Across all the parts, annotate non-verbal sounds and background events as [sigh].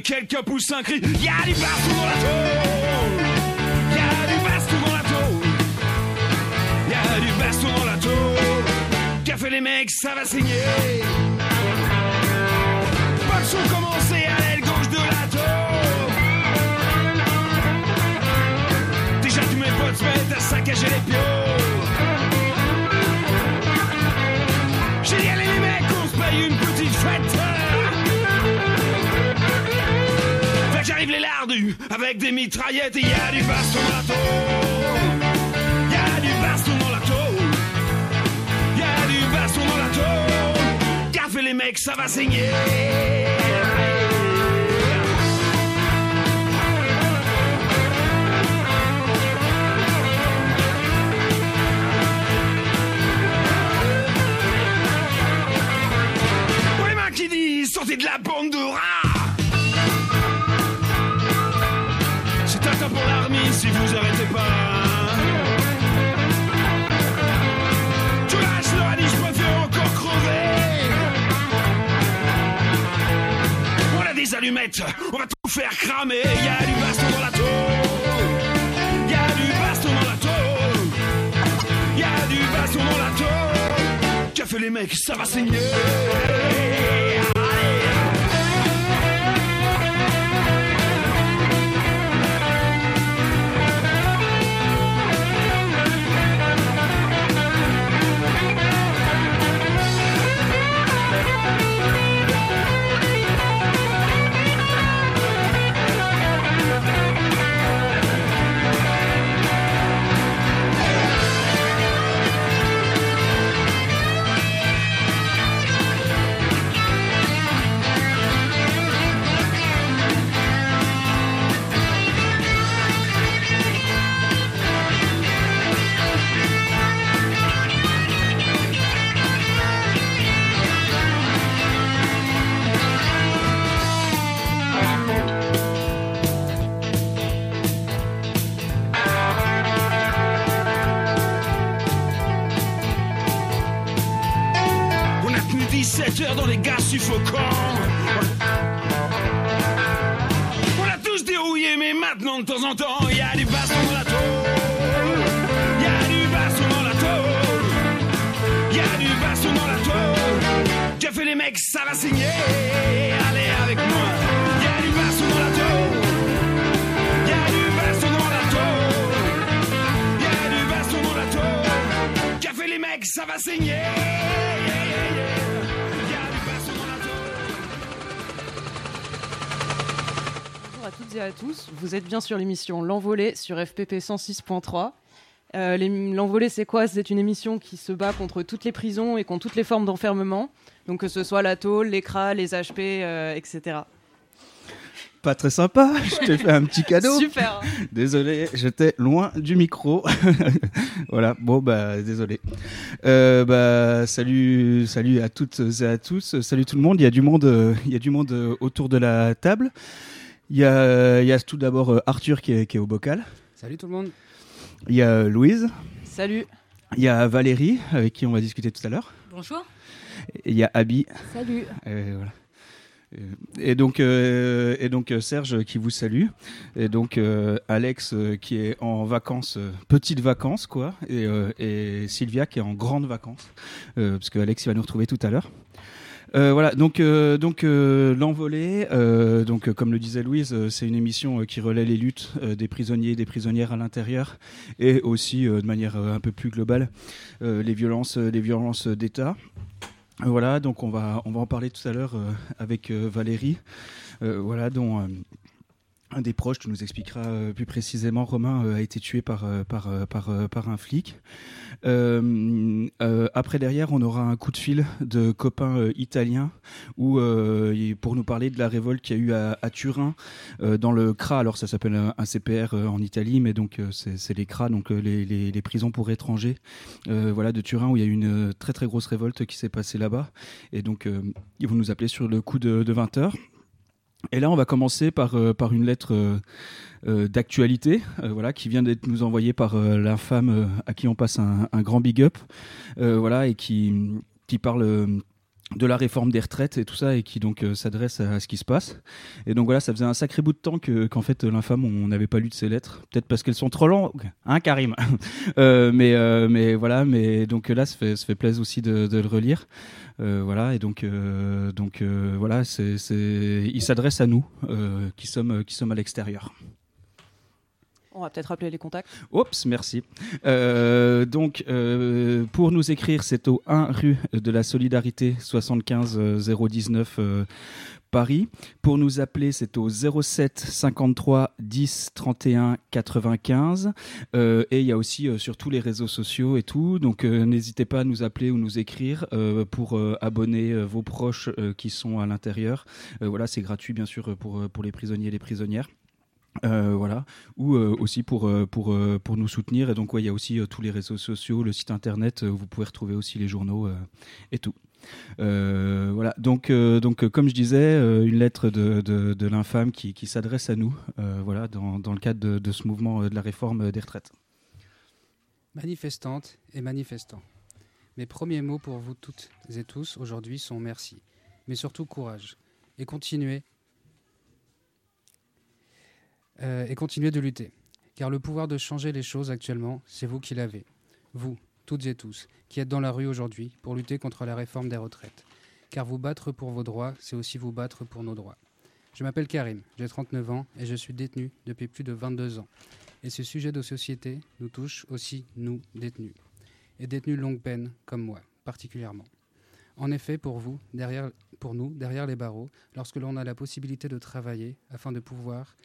les quelques poussins crient Y'a du baston dans la tôle Y'a du baston dans la tôle Y'a du baston dans la tôle fait les mecs, ça va saigner Pas commencé à l'aile gauche de la tôle Déjà tous mes potes se mettent à saccager les pions avec des mitraillettes. Et y a du baston dans la Y a du baston dans la tôle. Y a du baston dans la tôle. Café les mecs, ça va saigner. Les mains qui disent sortez de la bande de rats vous arrêtez pas Tout lâche leur a dit je préfère encore crever. On a des allumettes, on va tout faire cramer. Y a du baston dans la tôle. Y a du baston dans la tôle. Y a du baston dans la tôle. Fait les mecs, ça va saigner 17 heures dans les gaz suffocants. On a tous dérouillé, mais maintenant de temps en temps, il y a du baston dans la tôle. Y a du baston dans la tôle. Y a du baston dans la tôle. Qu'a fait les mecs, ça va saigner. Allez avec moi. Il y a du baston dans la tôle. Il y a du baston dans la tôle. Il y a du baston dans la tôle. Qu'a fait les mecs, ça va saigner. À toutes et à tous. Vous êtes bien sur l'émission L'Envolée sur FPP 106.3. Euh, L'Envolée, c'est quoi? C'est une émission qui se bat contre toutes les prisons et contre toutes les formes d'enfermement. Donc que ce soit la tôle, les cras, les HP, euh, etc. Pas très sympa, je t'ai fait un petit cadeau. Super Désolé, j'étais loin du micro. [laughs] voilà, bon bah désolé. Euh, bah salut, salut à toutes et à tous. Salut tout le monde. Il y a du monde, euh, il y a du monde euh, autour de la table. Il y a, il y a tout d'abord euh, Arthur qui est, qui est au bocal. Salut tout le monde. Il y a euh, Louise. Salut Il y a Valérie avec qui on va discuter tout à l'heure. Bonjour. Et il y a Abby. Salut. Et voilà. Et donc, euh, et donc euh, Serge qui vous salue, et donc euh, Alex euh, qui est en vacances, euh, petites vacances quoi, et, euh, et Sylvia qui est en grandes vacances, euh, parce que Alex il va nous retrouver tout à l'heure. Euh, voilà, donc euh, donc euh, l'envolée, euh, donc comme le disait Louise, c'est une émission qui relaie les luttes des prisonniers et des prisonnières à l'intérieur, et aussi de manière un peu plus globale les violences, les violences d'État. Voilà, donc on va, on va en parler tout à l'heure avec Valérie, voilà, dont un des proches, tu nous expliqueras euh, plus précisément, Romain euh, a été tué par, euh, par, par, par un flic. Après, derrière, on aura un coup de fil de copains italiens où, pour nous parler de la révolte qu'il y a eu à, Turin, dans le CRA. Alors, ça s'appelle un, CPR en Italie, mais donc c'est les CRA, donc les, prisons pour étrangers voilà, de Turin, où il y a eu une très très grosse révolte qui s'est passée là-bas. Et donc, ils vont nous appeler sur le coup de, de 20 heures. Et là, on va commencer par, euh, par une lettre euh, euh, d'actualité, voilà, qui vient d'être nous envoyée par la femme à qui on passe un, grand big up, voilà, et qui, parle de la réforme des retraites et tout ça et qui donc euh, s'adresse à, ce qui se passe. Et donc voilà ça faisait un sacré bout de temps que qu'en fait l'infâme on n'avait pas lu de ces lettres. Peut-être parce qu'elles sont trop longues hein Karim? [laughs] Euh, mais euh, mais voilà mais donc là ça fait fait plaisir aussi de, de le relire. Voilà et donc donc voilà c'est il s'adresse à nous qui sommes qui sommes à l'extérieur on va peut-être rappeler les contacts. Oups, merci. Euh, donc, euh, pour nous écrire, c'est au 1 rue de la Solidarité, 75 019 euh, Paris. Pour nous appeler, c'est au 07 53 10 31 95. et il y a aussi sur tous les réseaux sociaux et tout. Donc, n'hésitez pas à nous appeler ou nous écrire pour abonner vos proches qui sont à l'intérieur. voilà, c'est gratuit, bien sûr, pour, pour les prisonniers et les prisonnières. Euh, voilà, ou euh, aussi pour, euh, pour, pour nous soutenir. Et donc, il y a aussi tous les réseaux sociaux, le site internet, où vous pouvez retrouver aussi les journaux et tout. voilà, donc, donc comme je disais, une lettre de, de, l'infâme qui, qui s'adresse à nous, voilà, dans, dans, le cadre de, de, ce mouvement de la réforme des retraites. Manifestantes et manifestants, mes premiers mots pour vous toutes et tous aujourd'hui sont merci, mais surtout courage, et continuez euh, et continuez de lutter. Car le pouvoir de changer les choses actuellement, c'est vous qui l'avez. Vous, toutes et tous, qui êtes dans la rue aujourd'hui pour lutter contre la réforme des retraites. Car vous battre pour vos droits, c'est aussi vous battre pour nos droits. Je m'appelle Karim, j'ai 39 ans et je suis détenu depuis plus de 22 ans. Et ce sujet de société nous touche aussi, nous, détenus. Et détenus longue peine, comme moi, particulièrement. En effet, pour vous, derrière, pour nous, derrière les barreaux, lorsque l'on a la possibilité de travailler afin de pouvoir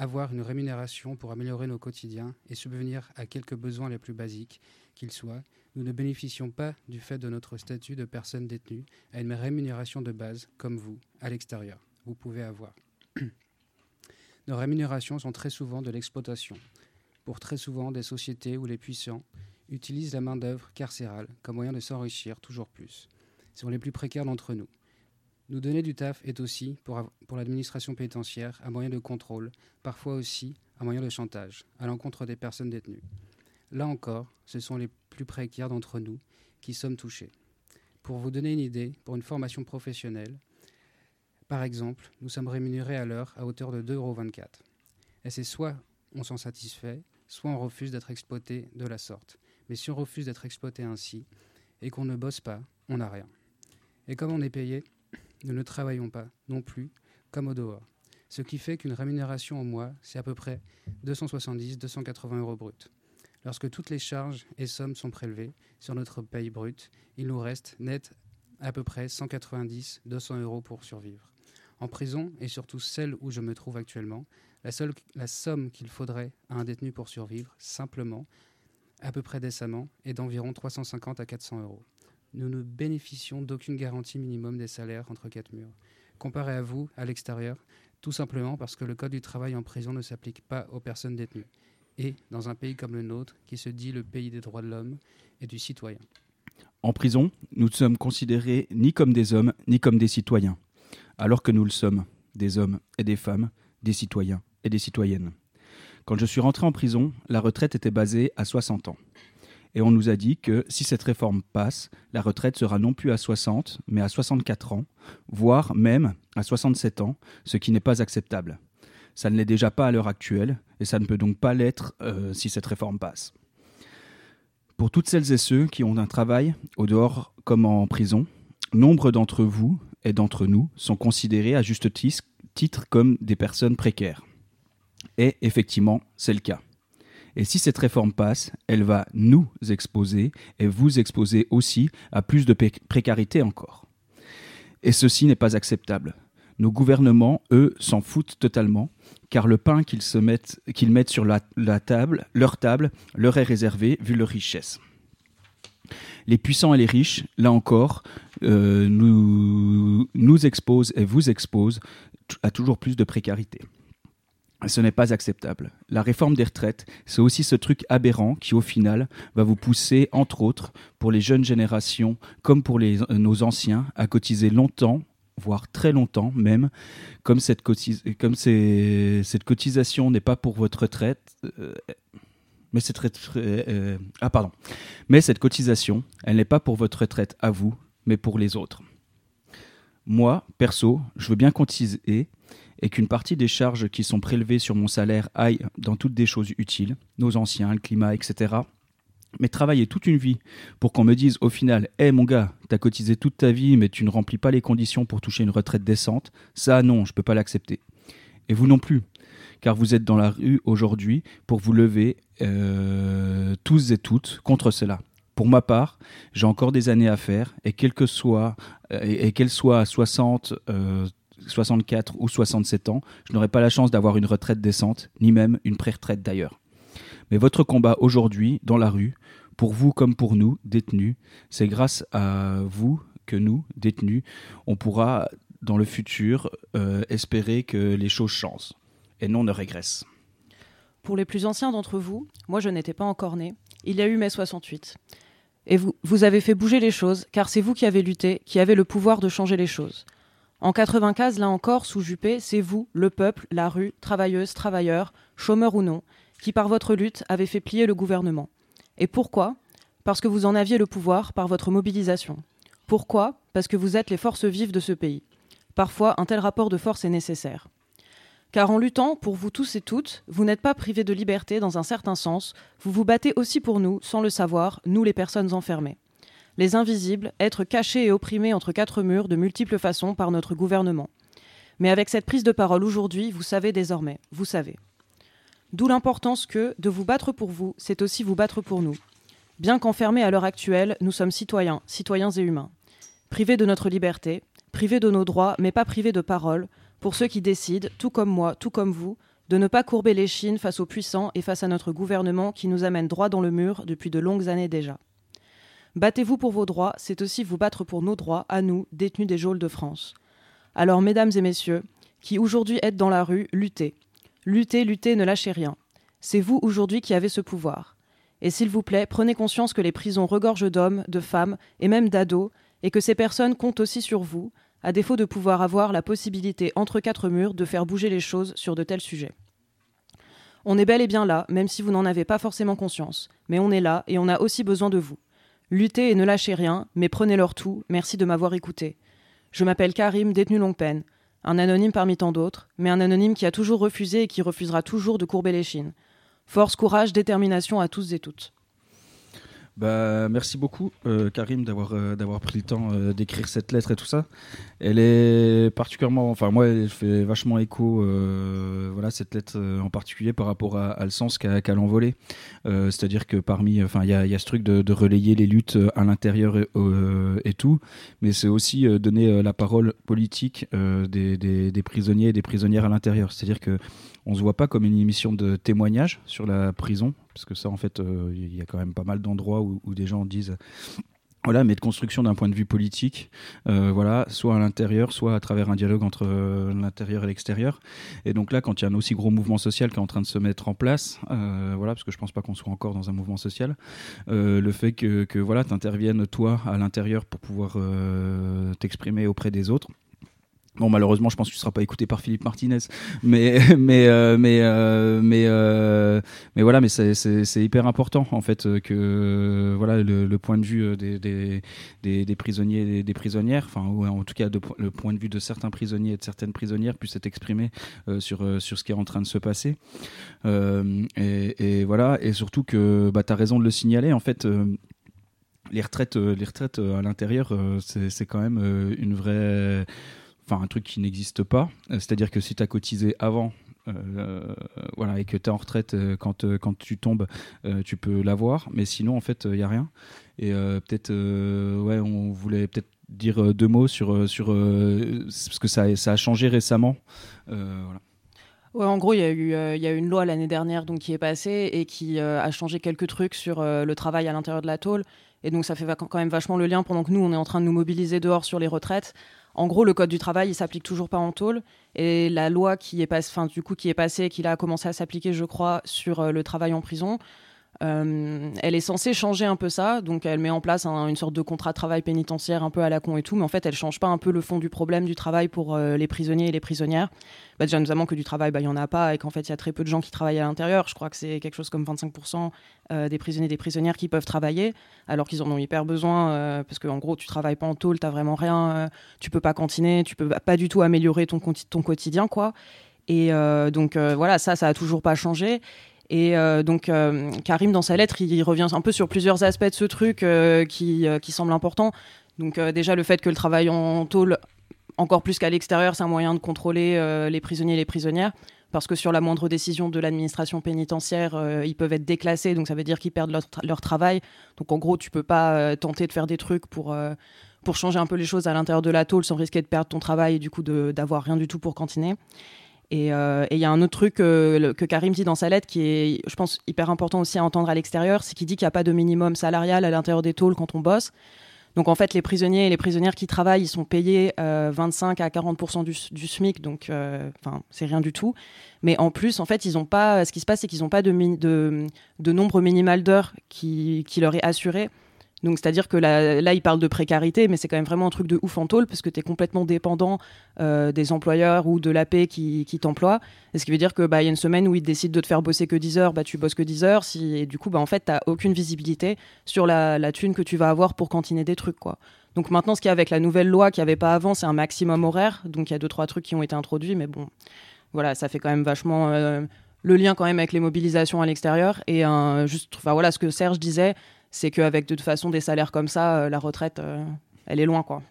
avoir une rémunération pour améliorer nos quotidiens et subvenir à quelques besoins les plus basiques qu'ils soient, nous ne bénéficions pas du fait de notre statut de personne détenue à une rémunération de base comme vous, à l'extérieur. Vous pouvez avoir. [clears throat] Nos rémunérations sont très souvent de l'exploitation, pour très souvent des sociétés où les puissants utilisent la main-d'œuvre carcérale comme moyen de s'enrichir toujours plus. Ce sont les plus précaires d'entre nous. Nous donner du taf est aussi, pour, l'administration pénitentiaire, un moyen de contrôle, parfois aussi un moyen de chantage, à l'encontre des personnes détenues. Là encore, ce sont les plus précaires d'entre nous qui sommes touchés. Pour vous donner une idée, pour une formation professionnelle, par exemple, nous sommes rémunérés à l'heure à hauteur de 2,24 euros. Et c'est soit on s'en satisfait, soit on refuse d'être exploité de la sorte. Mais si on refuse d'être exploité ainsi, et qu'on ne bosse pas, on n'a rien. Et comme on est payé, nous ne travaillons pas non plus comme au dehors. Ce qui fait qu'une rémunération au mois, c'est à peu près 270-280 euros brut. Lorsque toutes les charges et sommes sont prélevées sur notre paye brute, il nous reste net à peu près 190-200 euros pour survivre. En prison, et surtout celle où je me trouve actuellement, la, seule, la somme qu'il faudrait à un détenu pour survivre, simplement, à peu près décemment, est d'environ 350 à 400 euros nous ne bénéficions d'aucune garantie minimum des salaires entre quatre murs. Comparé à vous, à l'extérieur, tout simplement parce que le Code du travail en prison ne s'applique pas aux personnes détenues. Et dans un pays comme le nôtre, qui se dit le pays des droits de l'homme et du citoyen. En prison, nous ne sommes considérés ni comme des hommes, ni comme des citoyens, alors que nous le sommes, des hommes et des femmes, des citoyens et des citoyennes. Quand je suis rentré en prison, la retraite était basée à 60 ans. Et on nous a dit que si cette réforme passe, la retraite sera non plus à 60, mais à 64 ans, voire même à 67 ans, ce qui n'est pas acceptable. Ça ne l'est déjà pas à l'heure actuelle, et ça ne peut donc pas l'être euh, si cette réforme passe. Pour toutes celles et ceux qui ont un travail, au dehors comme en prison, nombre d'entre vous et d'entre nous sont considérés à juste titre comme des personnes précaires. Et effectivement, c'est le cas. Et si cette réforme passe, elle va nous exposer et vous exposer aussi à plus de précarité encore. Et ceci n'est pas acceptable. Nos gouvernements, eux, s'en foutent totalement, car le pain qu'ils mettent, sur leur table, leur est réservé vu leur richesse. Les puissants et les riches, là encore, euh, nous exposent et vous exposent à toujours plus de précarité ce n'est pas acceptable. La réforme des retraites, c'est aussi ce truc aberrant qui, au final, va vous pousser, entre autres, pour les jeunes générations, comme pour les, euh, nos anciens, à cotiser longtemps, voire très longtemps même, comme cette, comme cette cotisation n'est pas pour votre retraite. Euh, mais cette euh, ah pardon. Mais cette cotisation, elle n'est pas pour votre retraite à vous, mais pour les autres. Moi, perso, je veux bien cotiser et qu'une partie des charges qui sont prélevées sur mon salaire aillent dans toutes des choses utiles, nos anciens, le climat, etc. Mais travailler toute une vie pour qu'on me dise au final Hé mon gars, t'as cotisé toute ta vie, mais tu ne remplis pas les conditions pour toucher une retraite décente, ça non, je peux pas l'accepter. Et vous non plus, car vous êtes dans la rue aujourd'hui pour vous lever euh, tous et toutes contre cela. Pour ma part, j'ai encore des années à faire, et quelle que soit, euh, et, qu'elle soit à 60, 64 ou 67 ans, je n'aurai pas la chance d'avoir une retraite décente, ni même une pré-retraite d'ailleurs. Mais votre combat aujourd'hui, dans la rue, pour vous comme pour nous, détenus, c'est grâce à vous que nous, détenus, on pourra, dans le futur, euh, espérer que les choses changent et non ne régressent. Pour les plus anciens d'entre vous, moi je n'étais pas encore né, il y a eu mai 68. Et vous, vous avez fait bouger les choses, car c'est vous qui avez lutté, qui avez le pouvoir de changer les choses. En 95, là encore, sous Juppé, c'est vous, le peuple, la rue, travailleuses, travailleurs, chômeurs ou non, qui par votre lutte avez fait plier le gouvernement. Et pourquoi? Parce que vous en aviez le pouvoir par votre mobilisation. Pourquoi? Parce que vous êtes les forces vives de ce pays. Parfois, un tel rapport de force est nécessaire. Car en luttant pour vous tous et toutes, vous n'êtes pas privés de liberté dans un certain sens, vous vous battez aussi pour nous, sans le savoir, nous les personnes enfermées. Les invisibles, être cachés et opprimés entre quatre murs de multiples façons par notre gouvernement. Mais avec cette prise de parole aujourd'hui, vous savez désormais, vous savez. D'où l'importance que, de vous battre pour vous, c'est aussi vous battre pour nous. Bien qu'enfermés à l'heure actuelle, nous sommes citoyens, citoyens et humains. Privés de notre liberté, privés de nos droits, mais pas privés de parole, pour ceux qui décident, tout comme moi, tout comme vous, de ne pas courber les chines face aux puissants et face à notre gouvernement qui nous amène droit dans le mur depuis de longues années déjà. Battez-vous pour vos droits, c'est aussi vous battre pour nos droits, à nous, détenus des geôles de France. Alors, mesdames et messieurs, qui aujourd'hui êtes dans la rue, luttez. Luttez, luttez, ne lâchez rien. C'est vous aujourd'hui qui avez ce pouvoir. Et s'il vous plaît, prenez conscience que les prisons regorgent d'hommes, de femmes et même d'ados, et que ces personnes comptent aussi sur vous, à défaut de pouvoir avoir la possibilité entre quatre murs de faire bouger les choses sur de tels sujets. On est bel et bien là, même si vous n'en avez pas forcément conscience, mais on est là et on a aussi besoin de vous. Luttez et ne lâchez rien, mais prenez leur tout, merci de m'avoir écouté. Je m'appelle Karim, détenu longue peine. Un anonyme parmi tant d'autres, mais un anonyme qui a toujours refusé et qui refusera toujours de courber les chines. Force, courage, détermination à tous et toutes. Bah, merci beaucoup, euh, Karim, d'avoir euh, d'avoir pris le temps euh, d'écrire cette lettre et tout ça. Elle est particulièrement, enfin moi, elle fait vachement écho, voilà, cette lettre en particulier par rapport à, le sens qu'a qu l'envolée. C'est-à-dire que parmi, enfin, il y a, ce truc de, relayer les luttes à l'intérieur et, et, tout, mais c'est aussi donner la parole politique des, des, des, prisonniers et des prisonnières à l'intérieur. C'est-à-dire que on se voit pas comme une émission de témoignage sur la prison, parce que ça, en fait, euh, il y a quand même pas mal d'endroits où, des gens disent voilà, mais de construction d'un point de vue politique, euh, voilà, soit à l'intérieur, soit à travers un dialogue entre euh, l'intérieur et l'extérieur. Et donc là, quand il y a un aussi gros mouvement social qui est en train de se mettre en place, voilà, parce que je pense pas qu'on soit encore dans un mouvement social, le fait que, que voilà, tu interviennes toi à l'intérieur pour pouvoir t'exprimer auprès des autres. Bon, malheureusement, je pense que tu ne seras pas écouté par Philippe Martinez, mais [laughs] mais euh, mais euh, mais euh, mais voilà, mais c'est hyper important en fait que voilà le, point de vue des, des, des, prisonniers et des, prisonnières, enfin ou en tout cas le point de vue de certains prisonniers et de certaines prisonnières puisse être exprimé sur sur ce qui est en train de se passer. Et, et, voilà, et surtout que bah, tu as raison de le signaler en fait les retraites, les retraites à l'intérieur, c'est quand même une vraie un truc qui n'existe pas. Euh, c'est-à-dire que si tu as cotisé avant, euh, voilà, et que tu es en retraite euh, quand, quand tu tombes, tu peux l'avoir, mais sinon en fait il n'y a rien. Et peut-être, ouais, on voulait peut-être dire deux mots sur, sur parce que ça, ça a changé récemment. Ouais, en gros, il y, a eu, y a une loi l'année dernière donc, qui est passée et qui a changé quelques trucs sur le travail à l'intérieur de la tôle. Et donc, ça fait quand même vachement le lien pendant que nous, on est en train de nous mobiliser dehors sur les retraites. En gros, le code du travail, il s'applique toujours pas en tôle. Et la loi qui est, du coup, qui est passée et qui a commencé à s'appliquer, je crois, sur euh, le travail en prison, Euh, elle est censée changer un peu ça, donc elle met en place un- une sorte de contrat de travail pénitentiaire un peu à la con et tout, mais en fait elle change pas un peu le fond du problème du travail pour euh, les prisonniers et les prisonnières. Bah, déjà notamment que du travail, bah, il y en a pas et qu'en fait il y a très peu de gens qui travaillent à l'intérieur. Je crois que c'est quelque chose comme 25% euh, des prisonniers et des prisonnières qui peuvent travailler, alors qu'ils en ont hyper besoin, parce qu'en gros tu travailles pas en tôle, t'as vraiment rien, tu peux pas cantiner, tu peux pas du tout améliorer ton, quotidien, quoi. Et donc voilà, ça, ça a toujours pas changé. Et euh, donc euh, Karim, dans sa lettre, il revient un peu sur plusieurs aspects de ce truc euh, qui, qui semblent importants. Donc déjà le fait que le travail en tôle, encore plus qu'à l'extérieur, c'est un moyen de contrôler les prisonniers et les prisonnières. Parce que sur la moindre décision de l'administration pénitentiaire, ils peuvent être déclassés, donc ça veut dire qu'ils perdent leur, tra- leur travail. Donc en gros, tu peux pas tenter de faire des trucs pour, pour changer un peu les choses à l'intérieur de la tôle sans risquer de perdre ton travail et du coup d'avoir rien du tout pour cantiner. Et euh, et il y a un autre truc euh, que Karim dit dans sa lettre qui est, je pense, hyper important aussi à entendre à l'extérieur, c'est qu'il dit qu'il n'y a pas de minimum salarial à l'intérieur des tôles quand on bosse. Donc en fait, les prisonniers et les prisonnières qui travaillent, ils sont payés euh, 25 à 40% du, du SMIC, donc euh, c'est rien du tout. Mais en plus, en fait, ils ont pas. Ce qui se passe, c'est qu'ils n'ont pas de nombre minimal d'heures qui, qui leur est assuré. Donc c'est-à-dire que là, là, ils parlent de précarité, mais c'est quand même vraiment un truc de ouf en tôle, parce que tu es complètement dépendant euh, des employeurs ou de l'AP qui, qui t'emploie. Ce qui veut dire que bah, il y a une semaine où ils décident de te faire bosser que 10 heures, bah, tu bosses que 10 heures. Si, et du coup, bah, en fait, tu aucune visibilité sur la, la thune que tu vas avoir pour cantiner des trucs. quoi. Donc maintenant, ce qu'il y a avec la nouvelle loi qu'il n'y avait pas avant, c'est un maximum horaire. Donc il y a deux, trois trucs qui ont été introduits, mais bon, voilà, ça fait quand même vachement euh, le lien quand même avec les mobilisations à l'extérieur. Et juste, enfin voilà, ce que Serge disait, c'est qu'avec de toute façon des salaires comme ça, euh, la retraite, euh, elle est loin, quoi.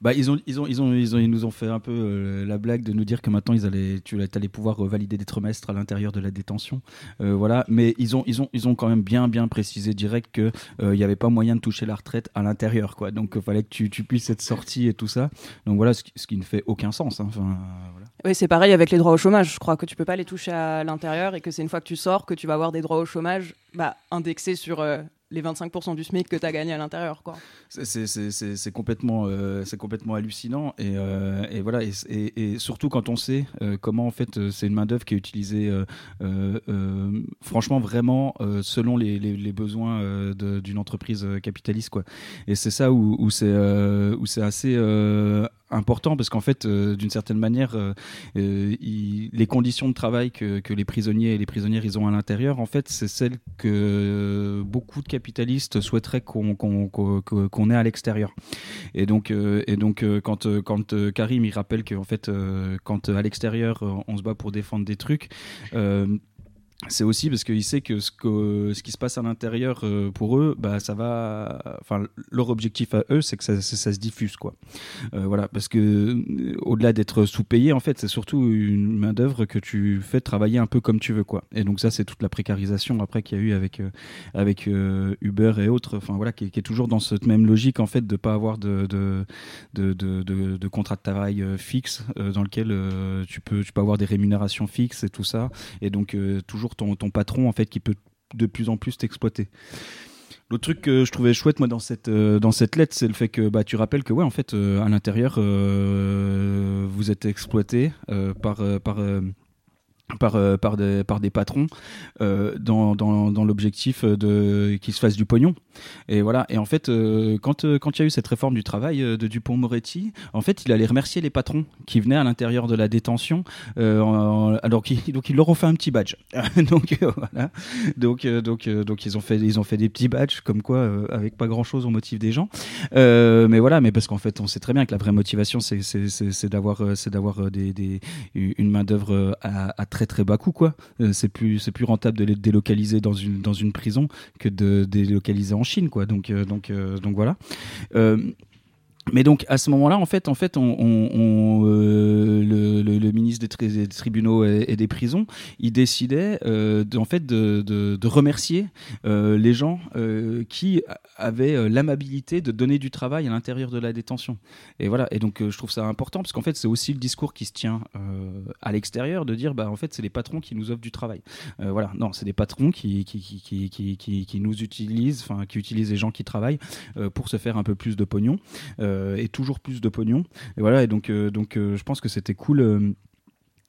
Bah, ils, ont, ils, ont, ils, ont, ils, ont, ils nous ont fait un peu euh, la blague de nous dire que maintenant ils allaient, tu allais pouvoir euh, valider des trimestres à l'intérieur de la détention. Euh, voilà. Mais ils ont, ils, ont, ils ont quand même bien, bien précisé direct qu'il n'y avait pas moyen de toucher la retraite à l'intérieur. quoi. Donc il fallait que tu, tu puisses être sorti et tout ça. Donc voilà, ce qui, ce qui ne fait aucun sens. hein. Enfin, voilà. Oui, c'est pareil avec les droits au chômage. Je crois que tu peux pas les toucher à l'intérieur et que c'est une fois que tu sors que tu vas avoir des droits au chômage bah, indexés sur les 25% du SMIC que tu as gagné à l'intérieur. quoi. C'est- complètement, euh, complètement hallucinant et, euh, voilà et, surtout quand on sait euh, comment en fait c'est une main d'œuvre qui est utilisée franchement vraiment selon les, besoins d'une entreprise capitaliste quoi et c'est ça où, c'est assez important parce qu'en fait euh, d'une certaine manière euh, euh, les conditions de travail que, les prisonniers et les prisonnières ils ont à l'intérieur en fait c'est celles que beaucoup de capitalistes souhaiteraient qu'on ait à l'extérieur. Et donc et donc quand quand Karim il rappelle que en fait quand à l'extérieur on se bat pour défendre des trucs c'est aussi parce qu'il sait que ce, que ce qui se passe à l'intérieur euh, pour eux, bah, ça va. Enfin, leur objectif à eux, c'est que ça, se diffuse, quoi. Euh, voilà, parce que euh, au-delà d'être sous-payé, en fait, c'est surtout une main d'œuvre que tu fais travailler un peu comme tu veux, quoi. Et donc ça, c'est toute la précarisation après qu'il y a eu avec avec Uber et autres. Enfin voilà, qui, est- toujours dans cette même logique en fait de pas avoir de de de, de, de- contrat de travail fixe dans lequel tu peux tu peux avoir des rémunérations fixes et tout ça et donc euh, ton, ton patron en fait qui peut de plus en plus t'exploiter. L'autre truc que je trouvais chouette moi dans cette euh, dans cette lettre, c'est le fait que bah tu rappelles que ouais en fait euh, à l'intérieur euh, vous êtes exploité par par par, par, des, par des patrons dans, dans, dans l'objectif de qu'ils se fassent du pognon et voilà. Et en fait euh, quand euh, quand il y a eu cette réforme du travail euh, de Dupont Moretti en fait il allait remercier les patrons qui venaient à l'intérieur de la détention euh, alors donc ils leur ont fait un petit badge. [laughs] Donc voilà. Donc donc ils ont fait ils ont fait des petits badges comme quoi avec pas grand chose on motive des gens. Mais voilà mais parce qu'en fait on sait très bien que la vraie motivation c'est c'est d'avoir c'est d'avoir des, des une main d'œuvre à, à très très bas coût quoi. C'est plus c'est plus rentable de les délocaliser dans une dans une prison que de délocaliser en Chine quoi. Donc euh, donc euh, donc voilà. Euh, mais donc à ce moment-là, en fait, en fait, euh, le, ministre des, tri- des tribunaux et, des prisons, il décidait euh, de- en fait de, remercier euh, les gens qui avaient l'amabilité de donner du travail à l'intérieur de la détention. Et voilà. Et donc je trouve ça important parce qu'en fait c'est aussi le discours qui se tient à l'extérieur de dire bah en fait c'est les patrons qui nous offrent du travail. Voilà. Non, c'est des patrons qui qui, qui, qui, qui, nous utilisent, enfin qui utilisent les gens qui travaillent pour se faire un peu plus de pognon et toujours plus de pognon. Et voilà, et donc, euh, donc euh, je pense que c'était cool. euh,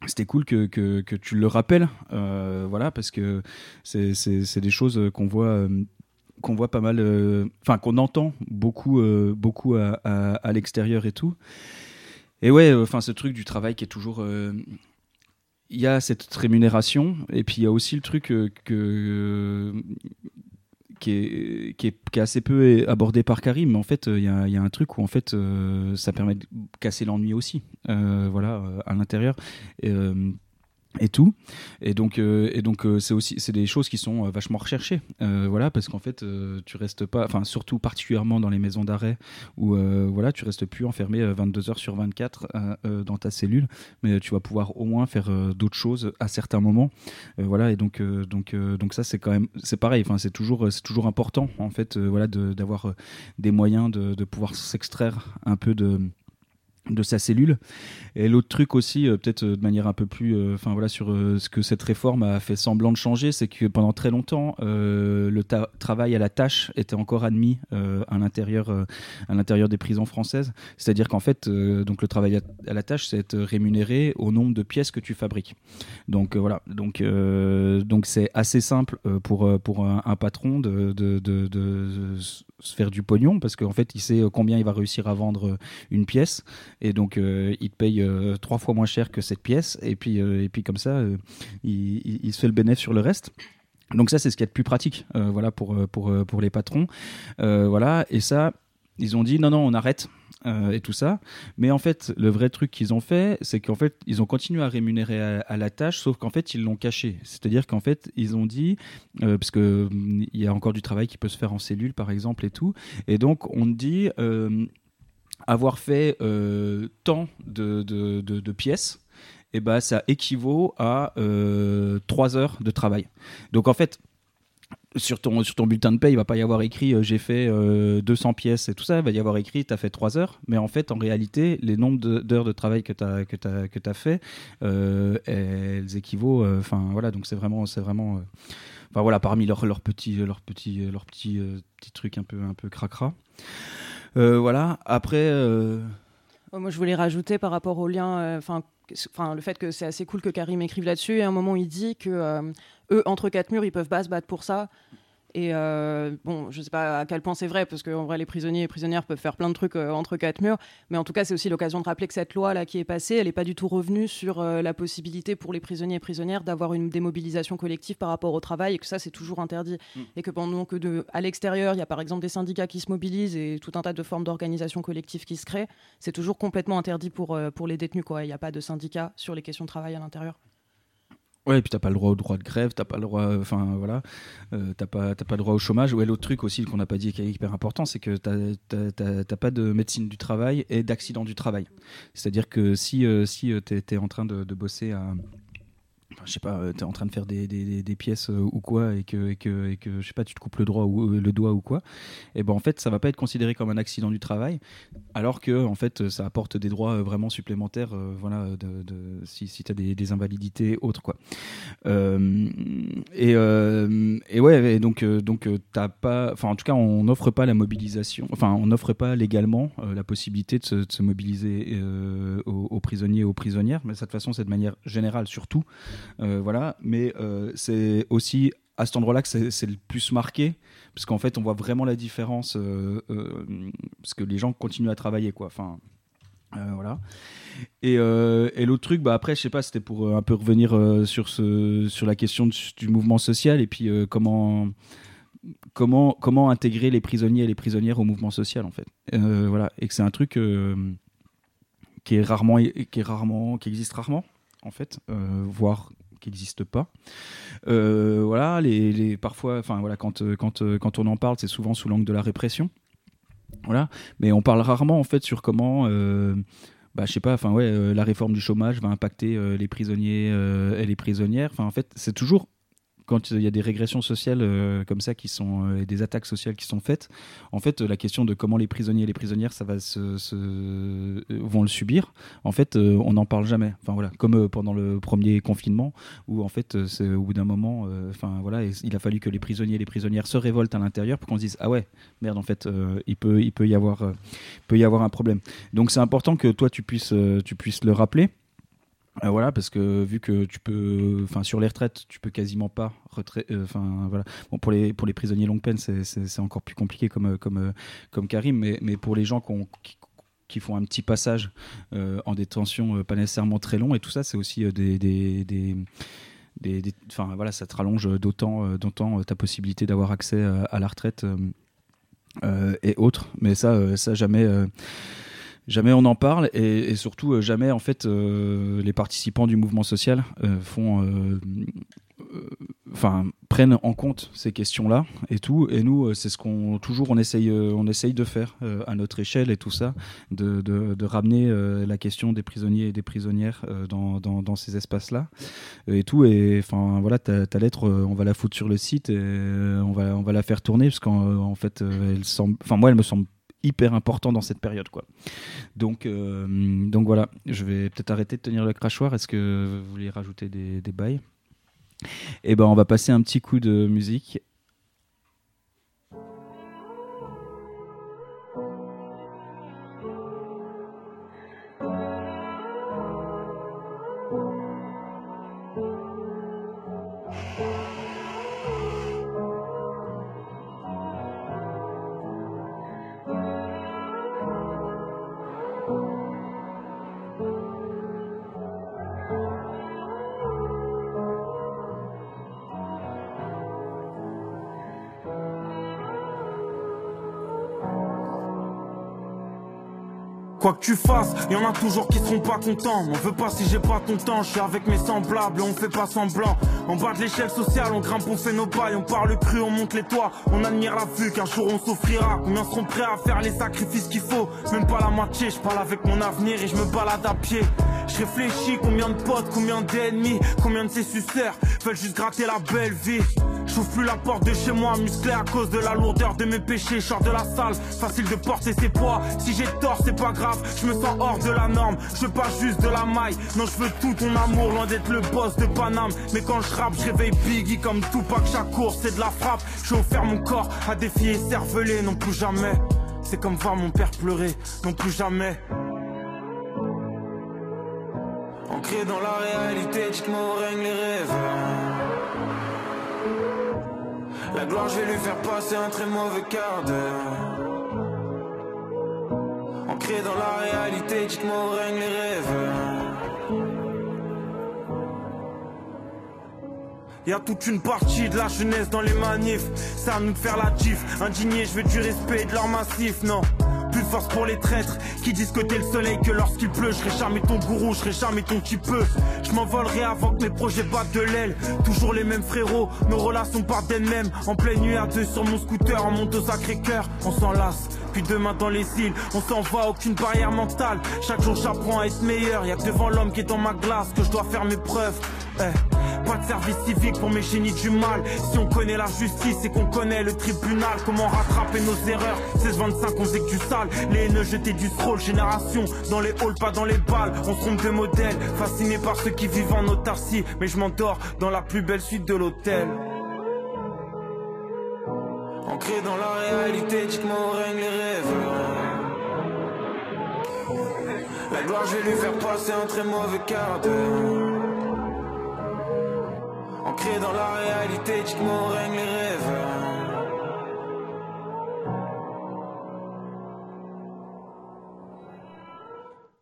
c'était cool que, que, tu le rappelles, euh, voilà, parce que c'est, des choses qu'on voit, euh, qu'on voit pas mal, euh, enfin qu'on entend beaucoup, euh, beaucoup à, à, à l'extérieur et tout. Et ouais, enfin ce truc du travail qui est toujours, euh, il y a cette rémunération, et puis il y a aussi le truc euh, que qui est, assez peu abordé par Karim, mais en fait, il y, a, un truc où en fait, euh, ça permet de casser l'ennui aussi, euh, voilà, euh, à l'intérieur. Et, tout. Et donc euh, et donc euh, c'est aussi c'est des choses qui sont euh, vachement recherchées. Voilà parce qu'en fait tu restes pas enfin surtout particulièrement dans les maisons d'arrêt où voilà tu restes plus enfermé 22 heures sur 24 euh, dans ta cellule. Mais tu vas pouvoir au moins faire d'autres choses à certains moments. Voilà et donc donc donc ça c'est quand même c'est pareil. Enfin c'est toujours c'est toujours important en fait voilà d'avoir des moyens de pouvoir s'extraire un peu de de sa cellule. Et l'autre truc aussi, euh, peut-être euh, de manière un peu plus, euh, enfin voilà, sur ce que cette réforme a fait semblant de changer, c'est que pendant très longtemps, le travail à la tâche était encore admis à l'intérieur, à l'intérieur des prisons françaises. C'est-à-dire qu'en fait, donc le travail à, la tâche, c'est être rémunéré au nombre de pièces que tu fabriques. Donc voilà, donc donc c'est assez simple pour pour un, un patron de, de, de, de, se faire du pognon parce qu'en fait, il sait combien il va réussir à vendre une pièce et donc euh, il paye euh, trois fois moins cher que cette pièce et puis euh, et puis comme ça il, il, il, se fait le bénéfice sur le reste donc ça c'est ce qui est le plus pratique voilà pour pour pour les patrons voilà et ça ils ont dit non non on arrête euh, et tout ça. Mais en fait, le vrai truc qu'ils ont fait, c'est qu'en fait, ils ont continué à rémunérer à, la tâche, sauf qu'en fait, ils l'ont caché. C'est-à-dire qu'en fait, ils ont dit, euh, parce que il y a encore du travail qui peut se faire en cellule, par exemple, et tout. Et donc, on dit euh, avoir fait euh, tant de, pièces. Et ben, ça équivaut à euh, 3 heures de travail. Donc en fait, sur ton, sur ton bulletin de paie, il va pas y avoir écrit euh, j'ai fait euh, 200 pièces et tout ça, il va y avoir écrit tu as fait 3 heures, mais en fait, en réalité, les nombres d'heures de, travail que tu as, as, as fait, euh, elles équivaut, enfin voilà, donc c'est vraiment, enfin voilà, parmi leurs leur petits, leur petit, leur petit trucs un peu, un peu cracra. Voilà, après. Moi, je voulais rajouter par rapport au lien, enfin, enfin le fait que c'est assez cool que Karim écrive là-dessus. Et à un moment, il dit que euh, eux, entre quatre murs, ils peuvent pas se battre pour ça. Et euh, bon, je sais pas à quel point c'est vrai, parce qu'en vrai, les prisonniers et prisonnières peuvent faire plein de trucs euh, entre quatre murs. Mais en tout cas, c'est aussi l'occasion de rappeler que cette loi là qui est passée, elle n'est pas du tout revenue sur euh, la possibilité pour les prisonniers et prisonnières d'avoir une démobilisation collective par rapport au travail, et que ça, c'est toujours interdit. Mmh. Et que pendant que de, à l'extérieur, il y a par exemple des syndicats qui se mobilisent et tout un tas de formes d'organisation collective qui se créent, c'est toujours complètement interdit pour, pour les détenus. Il n'y a pas de syndicat sur les questions de travail à l'intérieur. Ouais, et puis t'as pas le droit au droit de grève, t'as pas le droit, enfin voilà, euh, t'as pas, pas le droit au chômage. Ouais, l'autre truc aussi qu'on n'a pas dit qui est hyper important, c'est que t'as pas de médecine du travail et d'accident du travail. C'est-à-dire que si, euh, si t'es es en train de bosser à Enfin, je sais pas, tu es en train de faire des, des, des pièces euh, ou quoi, et que, et que, et que, je sais pas, tu te coupes le, droit ou, euh, le doigt ou quoi, et ben en fait, ça va pas être considéré comme un accident du travail, alors que en fait, ça apporte des droits euh, vraiment supplémentaires, euh, voilà, de, de, si, si tu as des, invalidités autres, quoi. Euh, et, et ouais, et donc, donc t'as pas, enfin, en tout cas, on n'offre pas la mobilisation, enfin, on n'offre pas légalement la possibilité de se, de se mobiliser aux, prisonniers et aux prisonnières, mais de toute façon, c'est de manière générale, surtout. Euh, voilà, mais euh, c'est aussi à cet endroit-là que c'est le plus marqué, parce qu'en fait, on voit vraiment la différence, euh, parce que les gens continuent à travailler, quoi. Enfin, voilà. Et, et l'autre truc, bah après, je sais pas, c'était pour un peu revenir sur ce, sur la question du, mouvement social et puis comment comment comment intégrer les prisonniers et les prisonnières au mouvement social en fait. Voilà. Et que c'est un truc qui est rarement qui est rarement qui existe rarement en fait euh, voire qui n'existe pas. Euh, voilà les, les parfois voilà quand quand quand on en parle c'est souvent sous l'angle de la répression. Voilà. Mais on parle rarement en fait sur comment euh, bah, je sais pas, ouais, euh, la réforme du chômage va impacter euh, les prisonniers euh, et les prisonnières. En fait, c'est toujours quand il y a des régressions sociales euh, comme ça qui sont euh, des attaques sociales qui sont faites, en fait, la question de comment les prisonniers et les prisonnières ça va se, se vont le subir, en fait, euh, on n'en parle jamais. Enfin voilà, comme euh, pendant le premier confinement où en fait, au bout d'un moment, euh, enfin voilà, il a fallu que les prisonniers et les prisonnières se révoltent à l'intérieur pour qu'on se dise ah ouais, merde, en fait, euh, il peut il peut y avoir peut y avoir un problème. Donc c'est important que toi tu puisses tu puisses le rappeler. Euh, voilà, parce que vu que tu peux, enfin sur les retraites, tu peux quasiment pas euh, enfin voilà. Bon pour les pour les prisonniers longue peine, c'est- encore plus compliqué comme euh, comme comme Karim, mais mais pour les gens qui, qui font un petit passage en détention, pas nécessairement très long, et tout ça, c'est aussi des des, des voilà, ça te rallonge d'autant d'autant ta possibilité d'avoir accès à la retraite et autres. Mais ça, ça jamais. Jamais on en parle et, surtout euh, jamais en fait euh, les participants du mouvement social euh, font, enfin prennent en compte ces questions-là et tout. Et nous, c'est ce qu'on toujours on essaye, on essaye de faire à notre échelle et tout ça, de, de, ramener la question des prisonniers et des prisonnières dans, dans, ces espaces-là euh, et tout. Et enfin voilà, ta, ta lettre, on va la foutre sur le site et on va on va la faire tourner parce qu'en en fait, elle semble, enfin moi, elle me semble hyper important dans cette période quoi. Donc, euh, donc voilà, je vais peut-être arrêter de tenir le crachoir. Est-ce que vous voulez rajouter des, des bails? Eh ben, on va passer un petit coup de musique. Quoi que tu fasses, y en a toujours qui seront pas contents. M'en veux pas si j'ai pas ton temps, je suis avec mes semblables, on fait pas semblant. En bas de l'échelle sociale, on grimpe, on fait nos bails, on parle cru, on monte les toits, on admire la vue qu'un jour on s'offrira. Combien seront prêts à faire les sacrifices qu'il faut? Même pas la moitié, je parle avec mon avenir et je me balade à pied. Je réfléchis combien de potes, combien d'ennemis, combien de ces suceurs veulent juste gratter la belle vie. J'ouvre plus la porte de chez moi, musclé à cause de la lourdeur de mes péchés. Sors de la salle, facile de porter ses poids. Si j'ai tort, c'est pas grave, je me sens hors de la norme. Je veux pas juste de la maille, non, je veux tout ton amour, loin d'être le boss de Paname. Mais quand je rappe, je réveille Biggie comme Tupac. Chaque course, c'est de la frappe. J'ai offert mon corps à des filles cervelées, non plus jamais. C'est comme voir mon père pleurer, non plus jamais. Ancré dans la réalité, dites-moi où règnent les rêves. La gloire, je vais lui faire passer un très mauvais quart d'heure. Ancré dans la réalité, dites-moi où règnent les rêves. Y a toute une partie de la jeunesse dans les manifs. À nous faire la gif. Indigné, je veux du respect et de leur massif, non. Force pour les traîtres qui disent que t'es le soleil que lorsqu'il pleut. Je serai jamais ton gourou, je serai jamais ton qui peut. Je m'envolerai avant que mes projets battent de l'aile. Toujours les mêmes frérots, nos relations partent d'elles-mêmes. En pleine nuit à deux sur mon scooter, on monte au Sacré-Cœur, on s'en lasse. Puis demain dans les îles, on s'en va, aucune barrière mentale. Chaque jour j'apprends à être meilleur. Y'a que devant l'homme qui est dans ma glace que je dois faire mes preuves. Eh, pas de service civique pour mes génies du mal. Si on connaît la justice et qu'on connaît le tribunal, comment rattraper nos erreurs? 16-25, on faisait que du sale. Les haineux jetaient du scroll, génération. Dans les halls, pas dans les balles. On se trompe de modèle, fasciné par ceux qui vivent en autarcie. Mais je m'endors dans la plus belle suite de l'hôtel. Ancré dans la réalité, dites-moi où règnent les rêves. La gloire, je vais lui faire passer un très mauvais quart d'heure. Dans la réalité.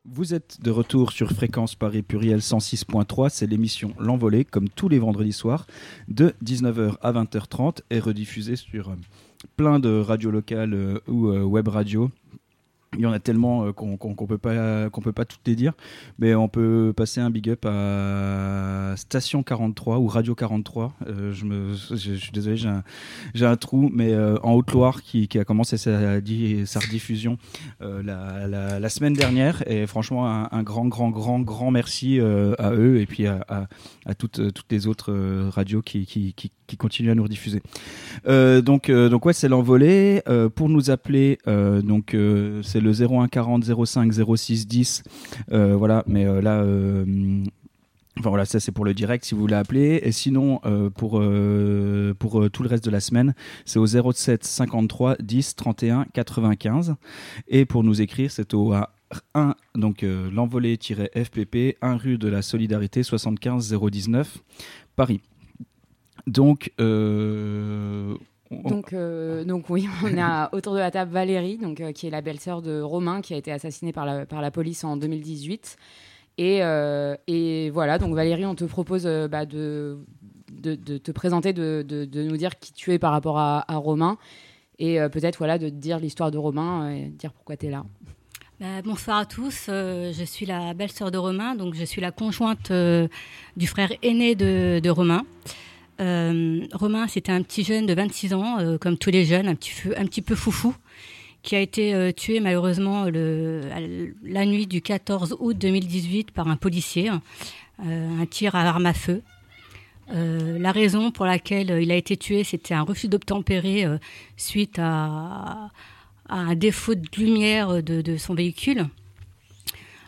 Vous êtes de retour sur Fréquence Paris Pluriel 106.3. C'est l'émission L'Envolée, comme tous les vendredis soirs, de 19h à 20h30 et rediffusée sur euh, plein de radios locales euh, ou euh, web radios. Il y en a tellement euh, qu'on qu'on peut pas qu'on peut pas toutes les dire, mais on peut passer un big up à Station 43 ou Radio 43. Euh, je suis désolé, j'ai un, trou, mais euh, en Haute-Loire qui, a commencé sa, di- sa rediffusion la, semaine dernière. Et franchement, un, grand, grand, grand, grand merci à eux et puis à, toutes, toutes les autres radios qui, qui, continuent à nous rediffuser. Donc, donc ouais, c'est l'envolée. Pour nous appeler, donc euh, c'est le 01 40 05 06 10. Euh, voilà, mais euh, là. euh, Enfin voilà, ça c'est pour le direct si vous voulez appeler. Et sinon, euh, pour, pour tout le reste de la semaine, c'est au 07 53 10 31 95. Et pour nous écrire, c'est au 1, donc l'envolée-fpp, 1 rue de la Solidarité, 75 019, Paris. Donc, on- Donc, euh, donc oui, [laughs] on a autour de la table Valérie, donc, euh, qui est la belle-sœur de Romain, qui a été assassinée par la, par la police en 2018. Et, euh, et voilà, donc Valérie, on te propose euh, bah, de, de, de te présenter, de, de, de nous dire qui tu es par rapport à, à Romain. Et euh, peut-être voilà, de te dire l'histoire de Romain euh, et dire pourquoi tu es là. Bah, bonsoir à tous, euh, je suis la belle-sœur de Romain, donc je suis la conjointe euh, du frère aîné de, de Romain. Euh, Romain, c'était un petit jeune de 26 ans, euh, comme tous les jeunes, un petit, peu- foufou, qui a été euh, tué malheureusement la nuit du 14 août 2018 par un policier, un tir à arme à feu. La raison pour laquelle il a été tué, c'était un refus d'obtempérer suite à, un défaut de lumière de son véhicule.